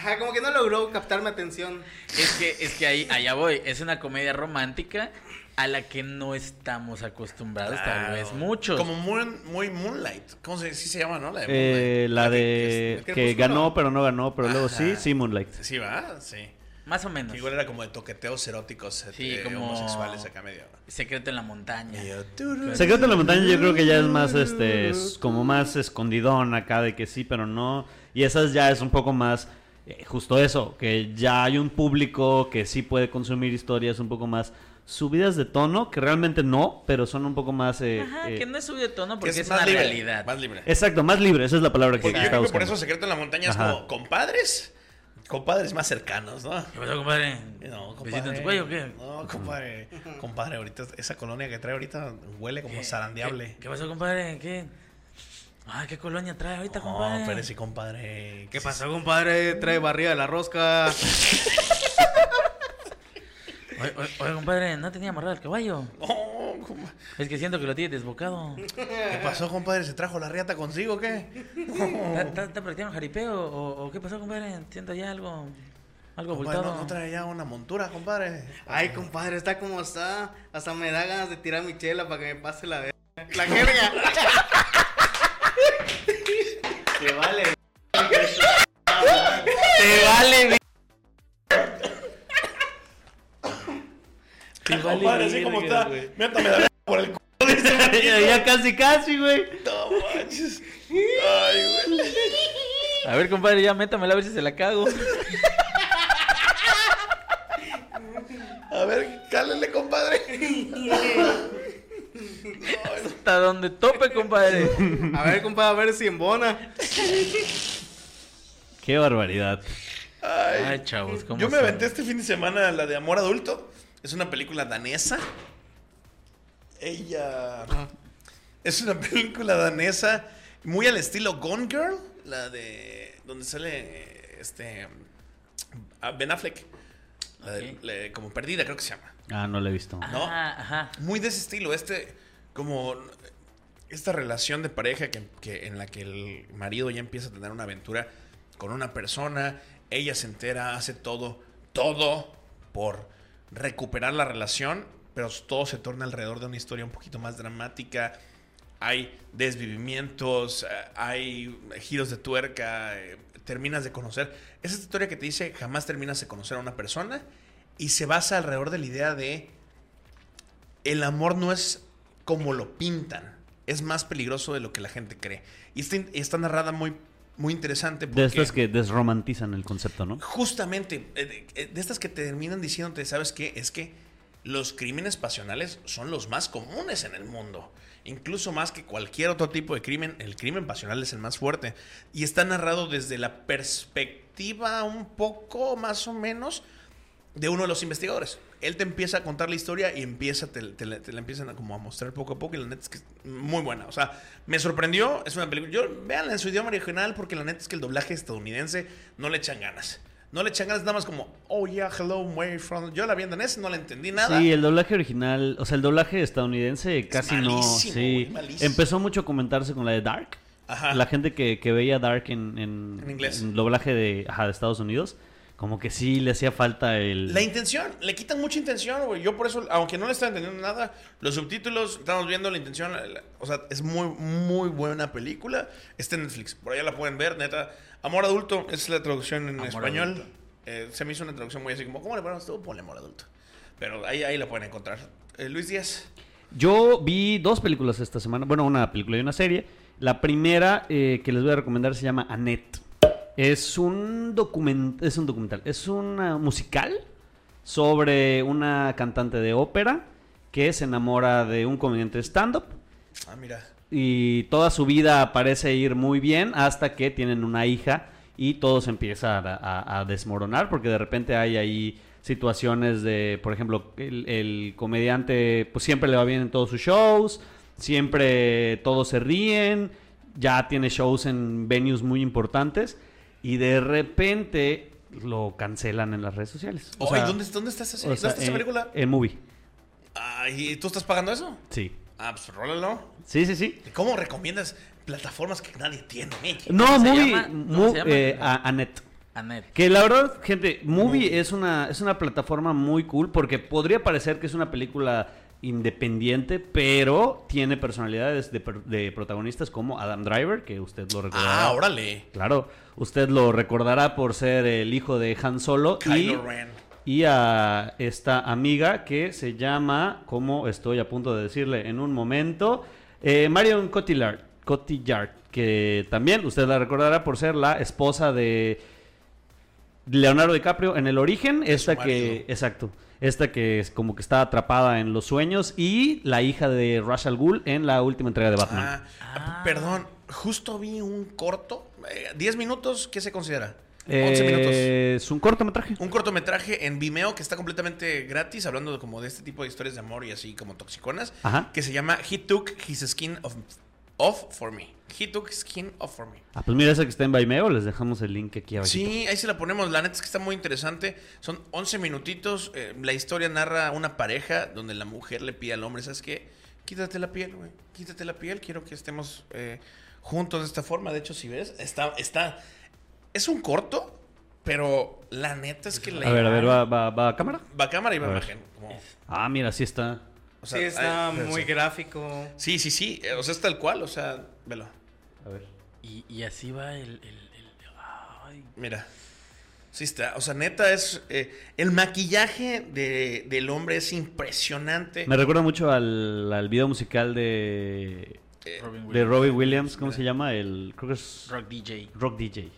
Ajá, como que no logró captar mi atención. Es que, es que ahí, allá voy. Es una comedia romántica a la que no estamos acostumbrados, tal Claro. vez muchos. Como muy, muy Moonlight. ¿Cómo se, sí se llama, no? La de Eh, Moonlight. la que- de que- ganó pero no ganó, pero luego sí, sí, Moonlight. Sí, va, sí. Más o menos. Que igual era como de toqueteos eróticos Sí, eh, como- homosexuales acá medio. Secreto en la montaña. Y yo, turu. Secreto en la montaña yo creo que ya es más, este, es como más escondidón acá de que sí, pero no. Y esas ya es un poco más, eh, justo eso, que ya hay un público que sí puede consumir historias un poco más subidas de tono, que realmente no, pero son un poco más... eh, Ajá, eh, que no es subido de tono Que porque es, más una libre, realidad. Más libre. Exacto, más libre, esa es la palabra que Porque yo estaba creo que por eso Secreto en la Montaña es como compadres. Compadres más cercanos, ¿no? ¿Qué pasó, compadre? No, ¿Besito en compadre. tu cuello o qué? No, compadre. Compadre, ahorita esa colonia que trae ahorita huele como ¿Qué? zarandeable. ¿Qué, qué pasó, compadre? ¿Qué? Ay, ¿qué colonia trae ahorita, No, compadre? pero sí, compadre. ¿Qué pasó, compadre? Trae barriga de la rosca. (laughs) Oye, oye, oye, compadre, ¿no tenía amarrado el caballo? No, compa- Es que siento que lo tiene desbocado. ¿Qué pasó, compadre? ¿Se trajo la riata consigo o qué? ¿Está, practicando jaripeo? ¿O, o qué pasó, compadre? ¿Siento ya algo, algo Compadre? ¿no, no trae ya una montura, compadre? Ay, compadre, está como está. Hasta me da ganas de tirar mi chela para que me pase la verga. La jerga. (laughs) Que vale. ¡Te vale, Te vale compadre, así como está. güey. Métame la por el culo. (laughs) ya, ya casi, casi, güey. No manches. Ay, güey. A ver, compadre, ya métamela a ver si se la cago. A ver, cálele, compadre. (laughs) Hasta donde tope, compadre. A ver, compadre, a ver si embona. Qué barbaridad. Ay. Ay, chavos, ¿cómo Yo me aventé este fin de semana la de Amor Adulto. Es una película danesa. Ella. Es una (laughs) película danesa muy al estilo Gone Girl. La de. Donde sale. Este. Ben Affleck. La de- la de- como perdida, creo que se llama. Ah, no lo he visto. ¿no? Ajá, ajá. Muy de ese estilo. Este. Como. Esta relación de pareja que, que- en la que el marido ya empieza a tener una aventura con una persona. Ella se entera, hace todo, todo por recuperar la relación. Pero todo se torna alrededor de una historia un poquito más dramática. hay desvivimientos, eh, hay giros de tuerca, eh, terminas de conocer. Es esta historia que te dice, jamás terminas de conocer a una persona y se basa alrededor de la idea de el amor no es como lo pintan, es más peligroso de lo que la gente cree. Y está, está narrada muy, muy interesante. De estas que desromantizan el concepto, ¿no? Justamente, eh, de, de estas que te terminan diciéndote, ¿sabes qué? Es que los crímenes pasionales son los más comunes en el mundo. Incluso más que cualquier otro tipo de crimen, el crimen pasional es el más fuerte. Y está narrado desde la perspectiva un poco más o menos de uno de los investigadores. Él te empieza a contar la historia y empieza, te, te, la empiezan a, como a mostrar poco a poco y la neta es que es muy buena. O sea, me sorprendió, es una película, yo véanla en su idioma original porque la neta es que el doblaje estadounidense no le echan ganas. No le echan ganas, nada más como, oh yeah, hello, where from. Yo la vi en danés, no la entendí nada. Sí, el doblaje original, o sea, el doblaje estadounidense casi no. Sí, empezó mucho a comentarse con la de Dark. Ajá. La gente que, que veía Dark en, en, en inglés. En doblaje de, ajá, de Estados Unidos como que sí le hacía falta el... La intención, le quitan mucha intención, güey. Yo por eso, aunque no le estaba entendiendo nada, los subtítulos, estamos viendo la intención, o sea, es muy, muy buena película. Está en Netflix, por allá la pueden ver, neta. Amor Adulto, es la traducción en Amor español. Eh, se me hizo una traducción muy así como, ¿cómo le ponemos tú? Ponle Amor Adulto. Pero ahí, ahí la pueden encontrar. Eh, Luis Díaz. Yo vi dos películas esta semana, bueno, una película y una serie. La primera eh, que les voy a recomendar se llama Annette. Es un, document es un documental, es un musical sobre una cantante de ópera que se enamora de un comediante de stand-up. Ah, mira. Y toda su vida parece ir muy bien hasta que tienen una hija y todo se empieza a, a, a desmoronar porque de repente hay ahí situaciones de, por ejemplo, el, el, comediante pues siempre le va bien en todos sus shows, siempre todos se ríen, ya tiene shows en venues muy importantes y de repente lo cancelan en las redes sociales. O sea, ¿dónde, ¿dónde está esa, serie? o sea, ¿Dónde está esa en- película? En Movie. Ah, ¿Y tú estás pagando eso? Sí. Ah, pues rólalo. Sí, sí, sí. ¿Cómo recomiendas plataformas que nadie tiene? No, ¿Cómo se Movie. eh, a- Annette. Annette. Que la verdad, gente, Movie es una, es una plataforma muy cool porque podría parecer que es una película independiente, pero tiene personalidades de, per- de protagonistas como Adam Driver, que usted lo recordará. Ah, órale. Claro, usted lo recordará por ser el hijo de Han Solo y, Kylo Ren. Y a esta amiga que se llama, como estoy a punto de decirle en un momento, eh, Marion Cotillard, Cotillard, que también usted la recordará por ser la esposa de Leonardo DiCaprio en el origen, esta que, exacto, esta que es como que está atrapada en los sueños y la hija de Ra's al Ghul en la última entrega de Batman. Ah, ah, perdón, justo vi un corto. eh, ¿10 minutos? ¿Qué se considera? 11 minutos. Eh, Es un cortometraje. Un cortometraje en Vimeo que está completamente gratis, hablando de como de este tipo de historias de amor y así como toxiconas, Ajá. que se llama He Took His Skin Off, off For Me. He Took Skin Off For Me. Ah, pues mira, esa que está en Vimeo, les dejamos el link aquí abajo. Sí, ahí se la ponemos. La neta es que está muy interesante. Son 11 minutitos. eh, la historia narra una pareja donde la mujer le pide al hombre, ¿sabes qué? Quítate la piel, güey. Quítate la piel. Quiero que estemos eh, juntos de esta forma. De hecho, si ves, está, está... Es un corto, pero la neta es que la A ver, a ver, va, va, va a cámara. Va a cámara y va A imagen. como- Ah, mira, sí está. o sea, sí, está ay, muy sí. gráfico. Sí, sí, sí. eh, O sea, es tal cual. O sea, velo. A ver. Y, y así va el... el- el- ay. Mira. Sí está. O sea, neta es... eh, el maquillaje de- del hombre es impresionante. Me recuerda mucho al, al video musical de, Eh, Robin de Williams. Robbie Williams. ¿Cómo Mira. se llama? El, creo que es Rock DJ. Rock DJ.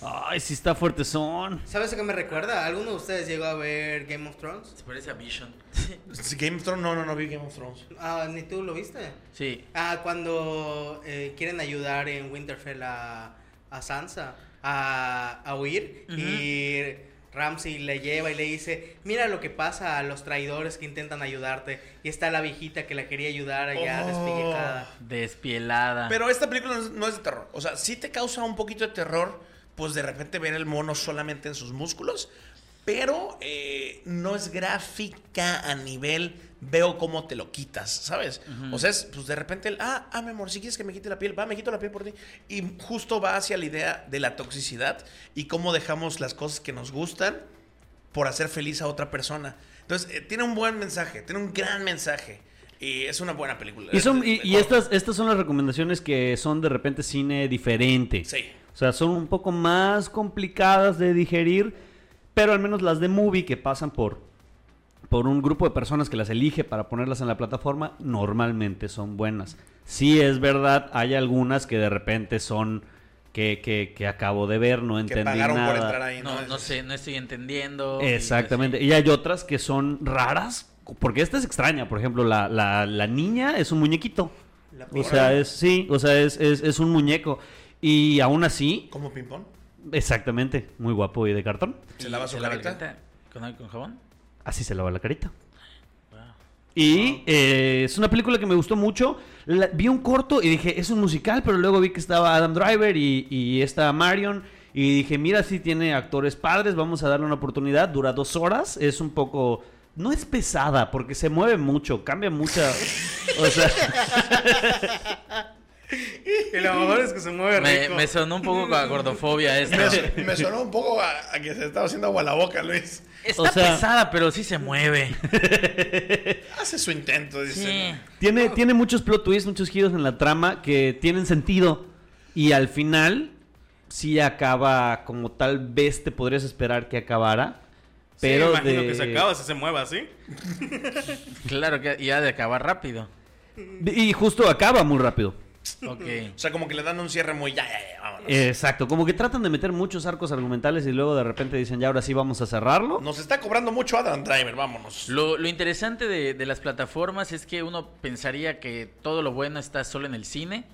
Ay, sí está fuerte son. ¿Sabes a qué me recuerda? ¿Alguno de ustedes llegó a ver Game of Thrones? Se parece a Vision. Sí, Game of Thrones, no, no, no vi Game of Thrones. Ah, ni tú lo viste. sí. Ah, cuando eh, quieren ayudar en Winterfell a, a Sansa a, a huir y Ramsey le lleva y le dice, mira lo que pasa a los traidores que intentan ayudarte y está la viejita que la quería ayudar allá Oh. despellejada. Despielada. Pero esta película no es, no es de terror. O sea, sí te causa un poquito de terror, pues de repente ver el mono solamente en sus músculos. Pero eh, no es gráfica a nivel veo cómo te lo quitas, ¿sabes? O sea, es, pues de repente el, ah, ah, mi amor, si quieres que me quite la piel, va, me quito la piel por ti. Y justo va hacia la idea de la toxicidad y cómo dejamos las cosas que nos gustan por hacer feliz a otra persona. Entonces, eh, tiene un buen mensaje, tiene un gran mensaje. Y es una buena película. Y, son, y, y estas, estas son las recomendaciones que son de repente cine diferente. Sí. O sea, son un poco más complicadas de digerir, pero al menos las de movie que pasan por, por un grupo de personas que las elige para ponerlas en la plataforma, normalmente son buenas. Sí es verdad, hay algunas que de repente son que, que, que acabo de ver, no Que entendí pagaron nada. por entrar ahí, ¿no? No, no Es- sé, no estoy entendiendo. Exactamente. Y Y hay otras que son raras, porque esta es extraña. Por ejemplo, la, la, la niña es un muñequito. La O sea, es, sí, o sea, es, es, es un muñeco. Y aún así, ¿Como ping-pong? exactamente, muy guapo y de cartón. ¿Se lava su la carita? carita ¿Con, jabón? Así se lava la carita. Wow. Y eh, es una película que me gustó mucho. La- vi un corto y dije, es un musical, pero luego vi que estaba Adam Driver y, y esta Marion. Y dije, mira, sí tiene actores padres, vamos a darle una oportunidad. Dura dos horas, es un poco... No es pesada, porque se mueve mucho, cambia mucha... (laughs) O sea, (laughs) (laughs) Y lo mejor es que se mueve Me, rico. me sonó un poco a gordofobia esto. Me, me sonó un poco a, a que se estaba haciendo agua a la boca, Luis. Está O sea- pesada, pero sí se mueve. (laughs) Hace su intento, dice. Sí. ¿no? tiene, tiene muchos plot twists, muchos giros en la trama que tienen sentido. Y al final, sí acaba como tal vez te podrías esperar que acabara. Sí, Pero imagino de- que se acaba si se mueve así. Claro que ya de acabar rápido. Y justo acaba muy rápido. (laughs) O sea, como que le dan un cierre muy... Ya, ya, ya, vámonos. Exacto, como que tratan de meter muchos arcos argumentales y luego de repente dicen, ya ahora sí vamos a cerrarlo. Nos está cobrando mucho Adam Driver, vámonos. Lo, lo interesante de, de las plataformas es que uno pensaría que todo lo bueno está solo en el cine.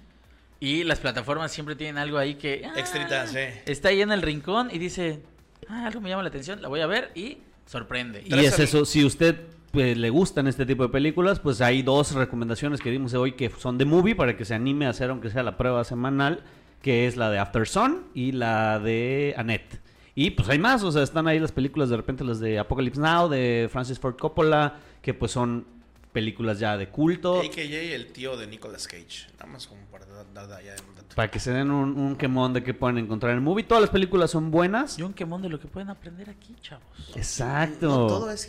Y las plataformas siempre tienen algo ahí que... ah, Extrita, sí. Está ahí en el rincón y dice, ah, algo me llama la atención, la voy a ver y sorprende. Y es eso, si usted pues, le gustan este tipo de películas, pues hay dos recomendaciones que dimos hoy que son de movie para que se anime a hacer aunque sea la prueba semanal, que es la de After Sun y la de Annette. Y pues hay más, o sea, están ahí las películas de repente las de Apocalypse Now, de Francis Ford Coppola, que pues son películas ya de culto. AKJ, el tío de Nicolas Cage. Nada más como para dar dar ya un dato. Para que se den un, un quemón de que pueden encontrar en el movie. Todas las películas son buenas. Y un quemón de lo que pueden aprender aquí, chavos. Exacto. No todo es...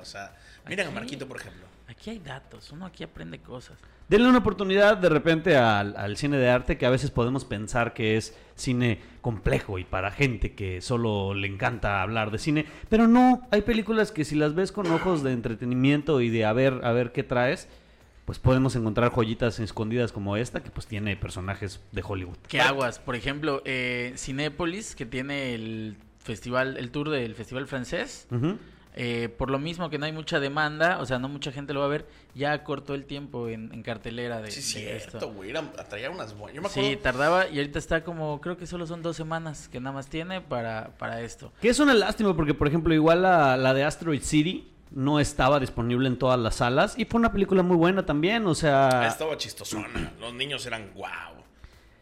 O sea, miren a Marquito, por ejemplo. Aquí hay datos, uno aquí aprende cosas. Denle una oportunidad de repente al, al cine de arte que a veces podemos pensar que es cine complejo y para gente que solo le encanta hablar de cine, pero no, hay películas que si las ves con ojos de entretenimiento y de a ver, a ver qué traes, pues podemos encontrar joyitas escondidas como esta que pues tiene personajes de Hollywood. ¿Qué aguas? Por ejemplo, eh, Cinépolis, que tiene el festival, el tour del festival francés. Eh, por lo mismo que no hay mucha demanda, o sea, no mucha gente lo va a ver, ya cortó el tiempo en, en cartelera de, Sí, de cierto, esto. güey. Traía unas buenas. Yo me acuerdo. Sí, tardaba y ahorita está como, creo que solo son dos semanas que nada más tiene para, para esto. Que es una lástima porque, por ejemplo, igual la, la de Asteroid City no estaba disponible en todas las salas y fue una película muy buena también, o sea... Estaba chistosona. Los niños eran wow.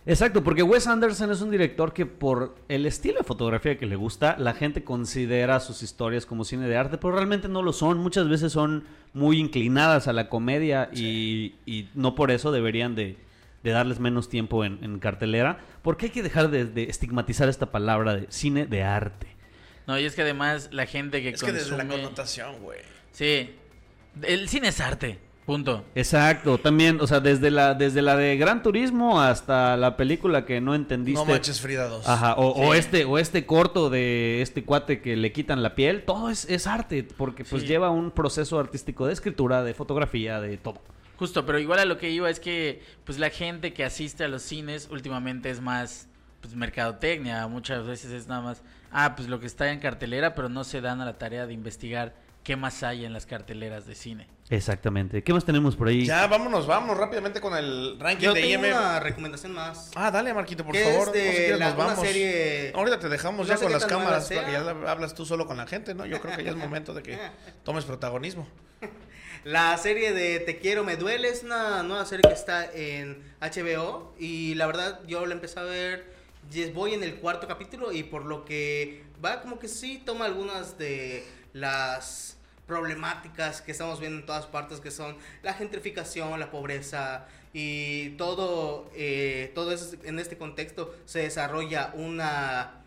Exacto, porque Wes Anderson es un director que por el estilo de fotografía que le gusta, la gente considera sus historias como cine de arte, pero realmente no lo son. Muchas veces son muy inclinadas a la comedia y, y no por eso deberían de, de darles menos tiempo en, en cartelera, porque hay que dejar de, de estigmatizar esta palabra de cine de arte. No, y es que además la gente que Es que desde la consume- connotación, güey. Sí, el cine es arte, punto. Exacto, también, o sea, desde la, desde la de Gran Turismo hasta la película que no entendiste. No manches Frida 2. Ajá, o, este, o este corto de este cuate que le quitan la piel, todo es, es arte, porque pues Sí. lleva un proceso artístico de escritura, de fotografía, de todo. Justo, pero igual a lo que iba es que pues la gente que asiste a los cines últimamente es más pues mercadotecnia, muchas veces es nada más, ah, pues lo que está en cartelera, pero no se dan a la tarea de investigar qué más hay en las carteleras de cine. Exactamente. ¿Qué más tenemos por ahí? Ya, vámonos, vámonos rápidamente con el ranking Yo de tengo una recomendación más. Ah, dale, Marquito, por que favor. es de No sé si quieres, la- nos una vamos. serie... Ahorita te dejamos No ya con qué las cámaras sea. para que ya la- hablas tú solo con la gente, ¿no? Yo creo que ya es momento de que (laughs) tomes protagonismo. La serie de Te quiero, me duele es una nueva serie que está en HBO y la verdad yo la empecé a ver, voy en el cuarto capítulo y por lo que va como que sí toma algunas de las problemáticas que estamos viendo en todas partes que son la gentrificación, la pobreza y todo, eh, todo eso en este contexto se desarrolla una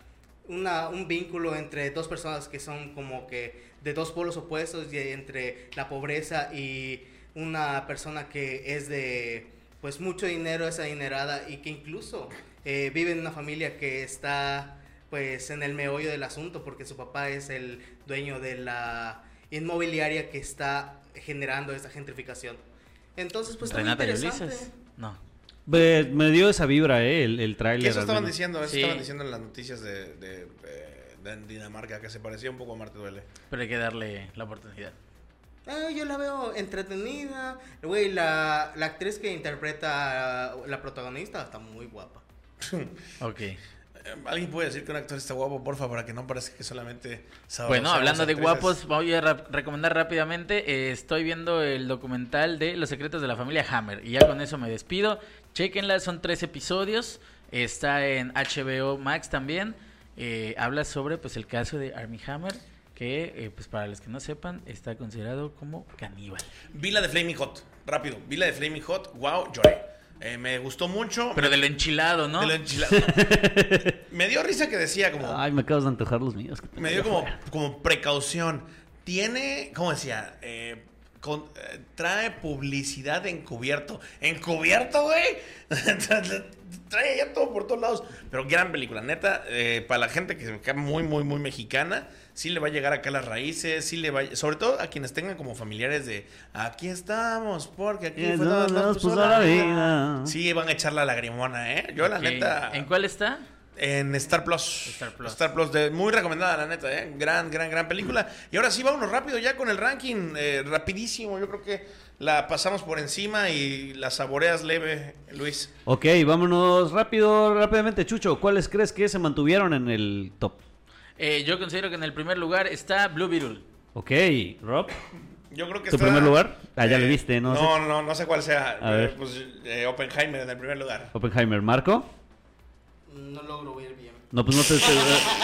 una, un vínculo entre dos personas que son como que de dos polos opuestos y entre la pobreza y una persona que es de pues mucho dinero, es adinerada y que incluso eh, vive en una familia que está pues en el meollo del asunto porque su papá es el dueño de la inmobiliaria que está generando esta gentrificación. Entonces, pues está muy Renata y interesante. Ulises. No. Me dio esa vibra, ¿eh? El, el tráiler. eso estaban diciendo, eso Sí. estaban diciendo en las noticias de, de, de Dinamarca, que se parecía un poco a Marte Duele. Pero hay que darle la oportunidad. Eh, yo la veo entretenida. Güey, la, la actriz que interpreta a la protagonista está muy guapa. Ok. Eh, ¿Alguien puede decir que un actor está guapo, porfa, para que no parezca que solamente... Bueno, hablando de guapos, voy a recomendar rápidamente. eh, estoy viendo el documental de Los secretos de la familia Hammer. Y ya con eso me despido. Chequenla, son tres episodios. Está en HBO Max también. Eh, habla sobre pues el caso de Army Hammer. Que, eh, pues para los que no sepan, está considerado como caníbal. Vi la de Flaming Hot, rápido. Vi la de Flaming Hot, wow, lloré. Eh, me gustó mucho. Pero de lo enchilado, ¿no? De lo enchilado. (laughs) me dio risa que decía como... Ay, me acabas de antojar los míos. que Me dio como, como precaución. Tiene, ¿cómo decía? Eh, con- eh, trae publicidad encubierto. ¿Encubierto, güey? (laughs) trae ya todo por todos lados. Pero gran película, neta. eh, para la gente que se cae muy, muy, muy mexicana, sí le va a llegar acá las raíces. Sí le va a- sobre todo a quienes tengan como familiares de aquí estamos, porque aquí Y fue donde nos nos puso puso la la vida". vida. Sí, van a echar la lagrimona, ¿eh? Yo, la neta. ¿En cuál está? En Star Plus. Star Plus. Star Plus, de- muy recomendada, la neta, ¿eh? Gran, gran, gran película. Y ahora sí, vámonos rápido ya con el ranking. eh, rapidísimo, yo creo que la pasamos por encima y la saboreas leve, Luis. Ok, vámonos rápido, rápidamente. Chucho, ¿cuáles crees que se mantuvieron en el top? Eh, yo considero que en el primer lugar está Blue Beetle. Ok, Rob. Yo creo que ¿Tu está- primer lugar? Ah, ya eh, le viste, ¿no? No, no, no sé cuál sea. A Eh, ver. Pues eh, Oppenheimer en el primer lugar. Oppenheimer, Marco. No logro ver bien. No, pues no te estoy,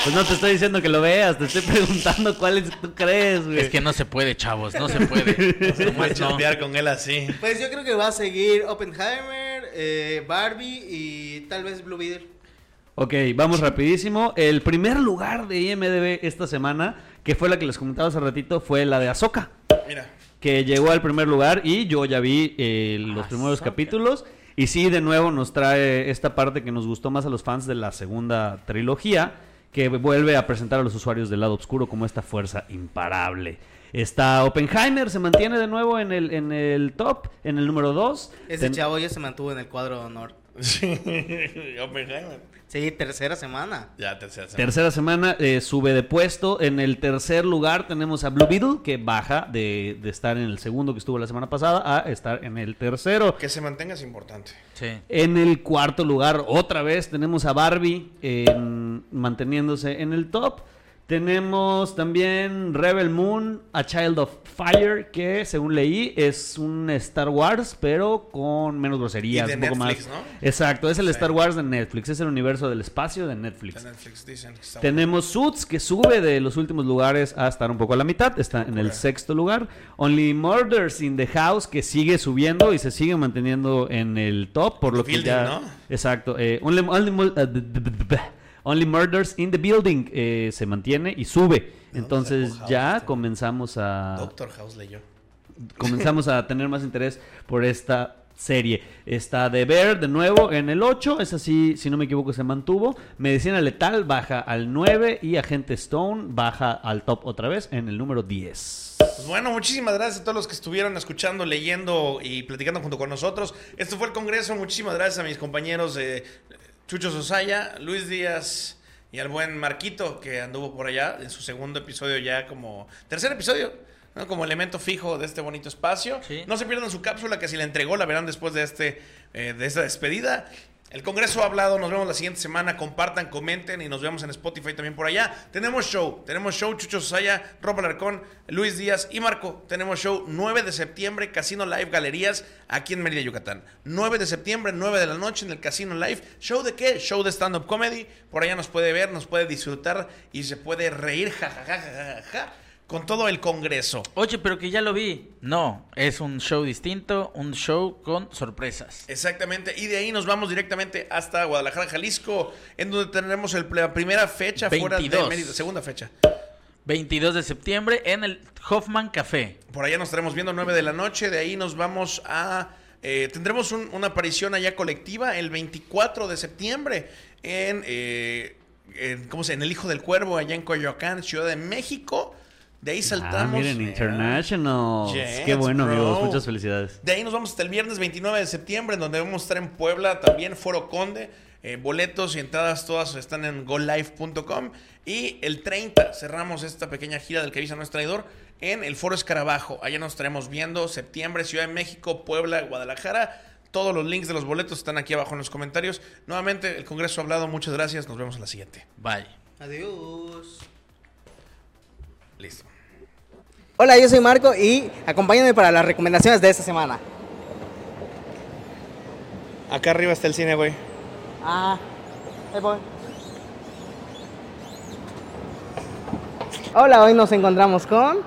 pues no te estoy diciendo que lo veas, te estoy preguntando cuáles tú crees, güey. Es que no se puede, chavos, no se puede. (laughs) No Nomás no. chambear con él así. Pues yo creo que va a seguir Oppenheimer, eh, Barbie y tal vez Blue Beetle. Ok, vamos rapidísimo. El primer lugar de IMDB esta semana, que fue la que les comentaba hace ratito, fue la de Ahsoka. Mira. que llegó al primer lugar y yo ya vi eh, los primeros Ahsoka. capítulos y sí de nuevo nos trae esta parte que nos gustó más a los fans de la segunda trilogía que vuelve a presentar a los usuarios del lado oscuro como esta fuerza imparable. Está Oppenheimer, se mantiene de nuevo en el, en el top, en el número 2. Ese chavo ya se mantuvo en el cuadro de honor. (laughs) Sí, Oppenheimer. Sí, tercera semana. Ya, tercera semana. Tercera semana eh, sube de puesto. En el tercer lugar tenemos a Blue Beetle, que baja de, de estar en el segundo que estuvo la semana pasada a estar en el tercero. Que se mantenga es importante. Sí. En el cuarto lugar, otra vez, tenemos a Barbie en- manteniéndose en el top. Tenemos también Rebel Moon, A Child of Fire, que según leí es un Star Wars, pero con menos groserías, Y de un poco Netflix, más. ¿no? Exacto, es el Sí. Star Wars de Netflix, es el universo del espacio de De Netflix. Dicen que Tenemos Suits, que sube de los últimos lugares a estar un poco a la mitad, está en el sexto lugar. Only Murders in the House, que sigue subiendo y se sigue manteniendo en el top, por lo que ya... ¿no? Exacto. eh, only, Only uh, d- Only Murders in the Building eh, se mantiene y sube. ¿De dónde Entonces House ya comenzamos a Doctor House leyó. comenzamos a tener más interés por esta serie. Está The Bear de nuevo en el 8, es así, si no me equivoco, se mantuvo. Medicina Letal baja al 9 y Agente Stone baja al top otra vez en el número 10. Pues bueno, muchísimas gracias a todos los que estuvieron escuchando, leyendo y platicando junto con nosotros. Esto fue el Congreso. Muchísimas gracias a mis compañeros eh, Chucho Sosaya, Luis Díaz y al buen Marquito que anduvo por allá en su segundo episodio ya como tercer episodio. ¿no? Como elemento fijo de este bonito espacio. Sí. No se pierdan su cápsula que si la entregó la verán después de, este, eh, de esta despedida. El Congreso ha hablado, nos vemos la siguiente semana, compartan, comenten y nos vemos en Spotify también por allá. Tenemos show, tenemos show, Chucho Sosaya, Rob Alarcón, Luis Díaz y Marco. Tenemos show 9 de septiembre, Casino Live Galerías, aquí en Mérida, Yucatán. 9 de septiembre, 9 de la noche en el Casino Live. ¿Show de qué? Show de stand-up comedy. Por allá nos puede ver, nos puede disfrutar y se puede reír, jajaja, jajaja, con todo el Congreso. Oye, pero que ya lo vi. No, es un show distinto, un show con sorpresas. Exactamente, y de ahí nos vamos directamente hasta Guadalajara, Jalisco, en donde tendremos el- la primera fecha fuera de 22. Mérida, segunda fecha. 22 de septiembre en el Hoffman Café. Por allá nos estaremos viendo 9 de la noche. De ahí nos vamos a. eh, tendremos un- una aparición allá colectiva el 24 de septiembre en. eh, en- ¿Cómo se En el Hijo del Cuervo, allá en Coyoacán, Ciudad de México. De ahí Ah, saltamos. miren, Mira. International. Qué bueno, bro. amigos. Muchas felicidades. De ahí nos vamos hasta el viernes 29 de septiembre, en donde vamos a estar en Puebla, también Foro Conde. Eh, boletos y entradas todas están en golife.com. Y el 30 cerramos esta pequeña gira del que avisa nuestro traidor en el Foro Escarabajo. Allá nos estaremos viendo septiembre, Ciudad de México, Puebla, Guadalajara. Todos los links de los boletos están aquí abajo en los comentarios. Nuevamente, el Congreso ha hablado. Muchas gracias. Nos vemos en la siguiente. Bye. Adiós. Listo. Hola, yo soy Marco y acompáñenme para las recomendaciones de esta semana. Acá arriba está el cine, güey. Ah, ahí voy. Hola, hoy nos encontramos con...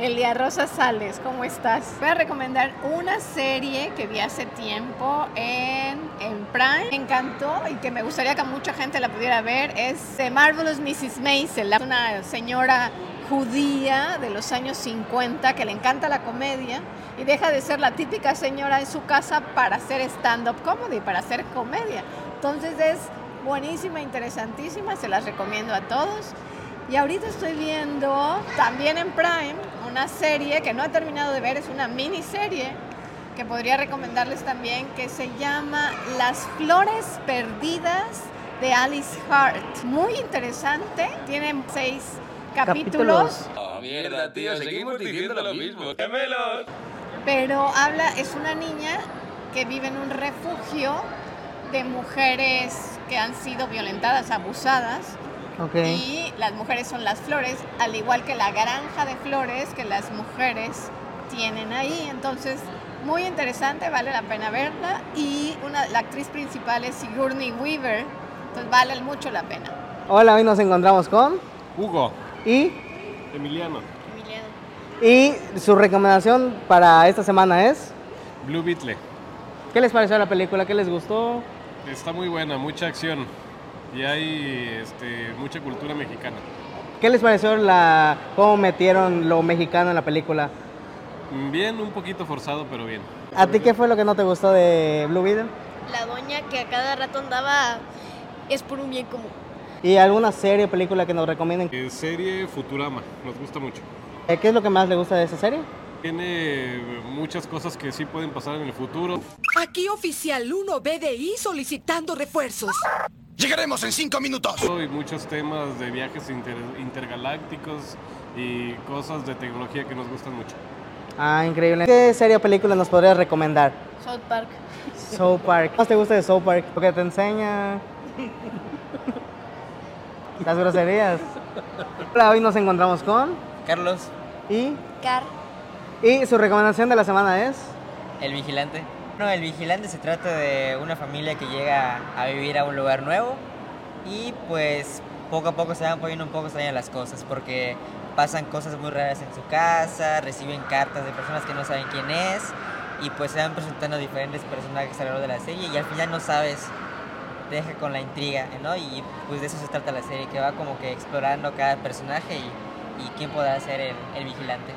Elia Rosa Sales, ¿cómo estás? Voy a recomendar una serie que vi hace tiempo en, en Prime. Me encantó y que me gustaría que mucha gente la pudiera ver. Es The Marvelous Mrs. Maisel, una señora judía de los años 50 que le encanta la comedia y deja de ser la típica señora en su casa para hacer stand-up comedy, para hacer comedia. Entonces es buenísima, interesantísima, se las recomiendo a todos. Y ahorita estoy viendo también en Prime una serie que no he terminado de ver, es una miniserie que podría recomendarles también que se llama Las Flores Perdidas de Alice Hart. Muy interesante, tiene seis capítulos. Oh, mierda, tío, seguimos diciendo lo mismo. ¡Gemelos! pero habla, es una niña que vive en un refugio de mujeres que han sido violentadas, abusadas. Ok. Y las mujeres son las flores, al igual que la granja de flores que las mujeres tienen ahí. Entonces, muy interesante, vale la pena verla. Y una, la actriz principal es Sigourney Weaver, entonces vale mucho la pena. Hola, hoy nos encontramos con... Hugo, Y... Emiliano, Y su recomendación para esta semana es... Blue Beetle. ¿Qué les pareció la película? ¿Qué les gustó? Está muy buena, mucha acción. Y hay este, mucha cultura mexicana. ¿Qué les pareció la cómo metieron lo mexicano en la película? Bien, un poquito forzado, pero bien. ¿A ti qué fue lo que no te gustó de Blue Beetle? La doña que a cada rato andaba es por un bien común. ¿Y alguna serie o película que nos recomienden? Eh, serie Futurama, nos gusta mucho. Eh, ¿Qué es lo que más le gusta de esa serie? Tiene muchas cosas que sí pueden pasar en el futuro. Aquí oficial 1 BDI solicitando refuerzos. Llegaremos en cinco minutos. Y muchos temas de viajes inter- intergalácticos y cosas de tecnología que nos gustan mucho. Ah, increíble. ¿Qué serie o película nos podrías recomendar? South Park. South Park. ¿Qué más te gusta de South Park? Porque te enseña (laughs) las groserías. Hola, hoy nos encontramos con Carlos, y Car. y su recomendación de la semana es el vigilante. No, el vigilante se trata de una familia que llega a vivir a un lugar nuevo y pues poco a poco se van poniendo un poco extrañas las cosas porque pasan cosas muy raras en su casa, reciben cartas de personas que no saben quién es y pues se van presentando diferentes personajes a lo largo de la serie y al final no sabes, te deja con la intriga, ¿no? Y pues de eso se trata la serie, que va como que explorando cada personaje y, y quién podrá ser el, el vigilante.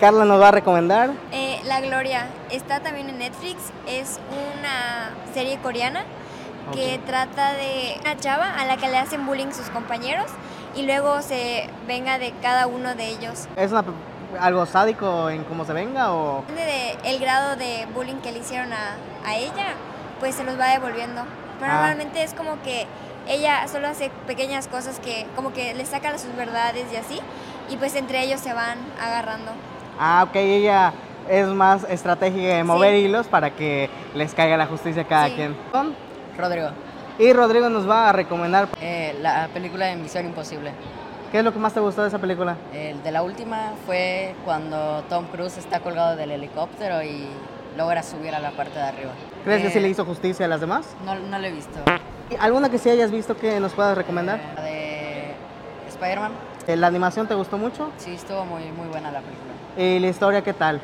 Carla nos va a recomendar. Eh, La Gloria está también en Netflix. Es una serie coreana que trata de una chava a la que le hacen bullying sus compañeros y luego se venga de cada uno de ellos. ¿Es una, algo sádico en cómo se venga o Depende de el grado de bullying que le hicieron a, a ella, pues se los va devolviendo. Pero Ah. normalmente es como que ella solo hace pequeñas cosas que como que le sacan sus verdades y así, y pues entre ellos se van agarrando. Ah, ok, ella es más estratégica de mover Sí. hilos para que les caiga la justicia a cada Sí. quien. Rodrigo, Y Rodrigo nos va a recomendar. eh, la película de Misión Imposible. ¿Qué es lo que más te gustó de esa película? El de la última fue cuando Tom Cruise está colgado del helicóptero y logra subir a la parte de arriba. ¿Crees que Eh, sí le hizo justicia a las demás? No, no lo he visto. ¿Y ¿Alguna que sí hayas visto que nos puedas recomendar? Eh, La de Spider-Man, Eh, ¿La animación te gustó mucho? sí, estuvo muy, muy buena la película. ¿Y la historia qué tal?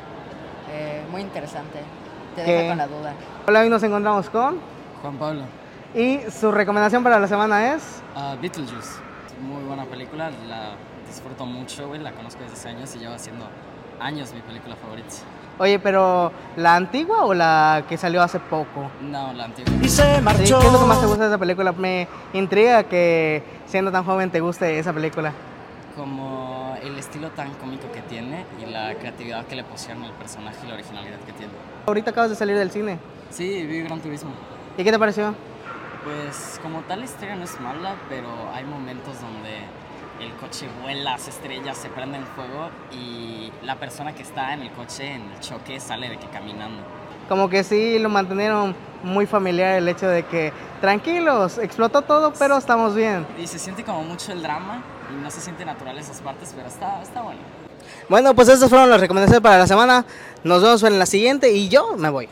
Eh, muy interesante. Te ¿Qué? deja con la duda. Hola, hoy nos encontramos con. Juan Pablo. Y su recomendación para la semana es. Beetlejuice. Muy buena película. disfruto mucho, güey. La conozco desde hace años y lleva siendo años mi película favorita. Oye, pero ¿la antigua o la que salió hace poco? No, la antigua. Sí, ¿Qué es lo que más te gusta de esa película? Me intriga que siendo tan joven te guste esa película. Como el estilo tan cómico que tiene y la creatividad que le pusieron al personaje y la originalidad que tiene. Ahorita acabas de salir del cine. Sí, vi Gran Turismo. ¿Y qué te pareció? Pues como tal la historia no es mala, pero hay momentos donde el coche vuela, se estrella, se prende en fuego y la persona que está en el coche en el choque sale de que caminando. Como que sí lo mantuvieron muy familiar el hecho de que tranquilos, explotó todo, pero estamos bien. Y se siente como mucho el drama y no se siente natural esas partes, pero está, está bueno. Bueno, pues estas fueron las recomendaciones para la semana. Nos vemos en la siguiente y yo me voy.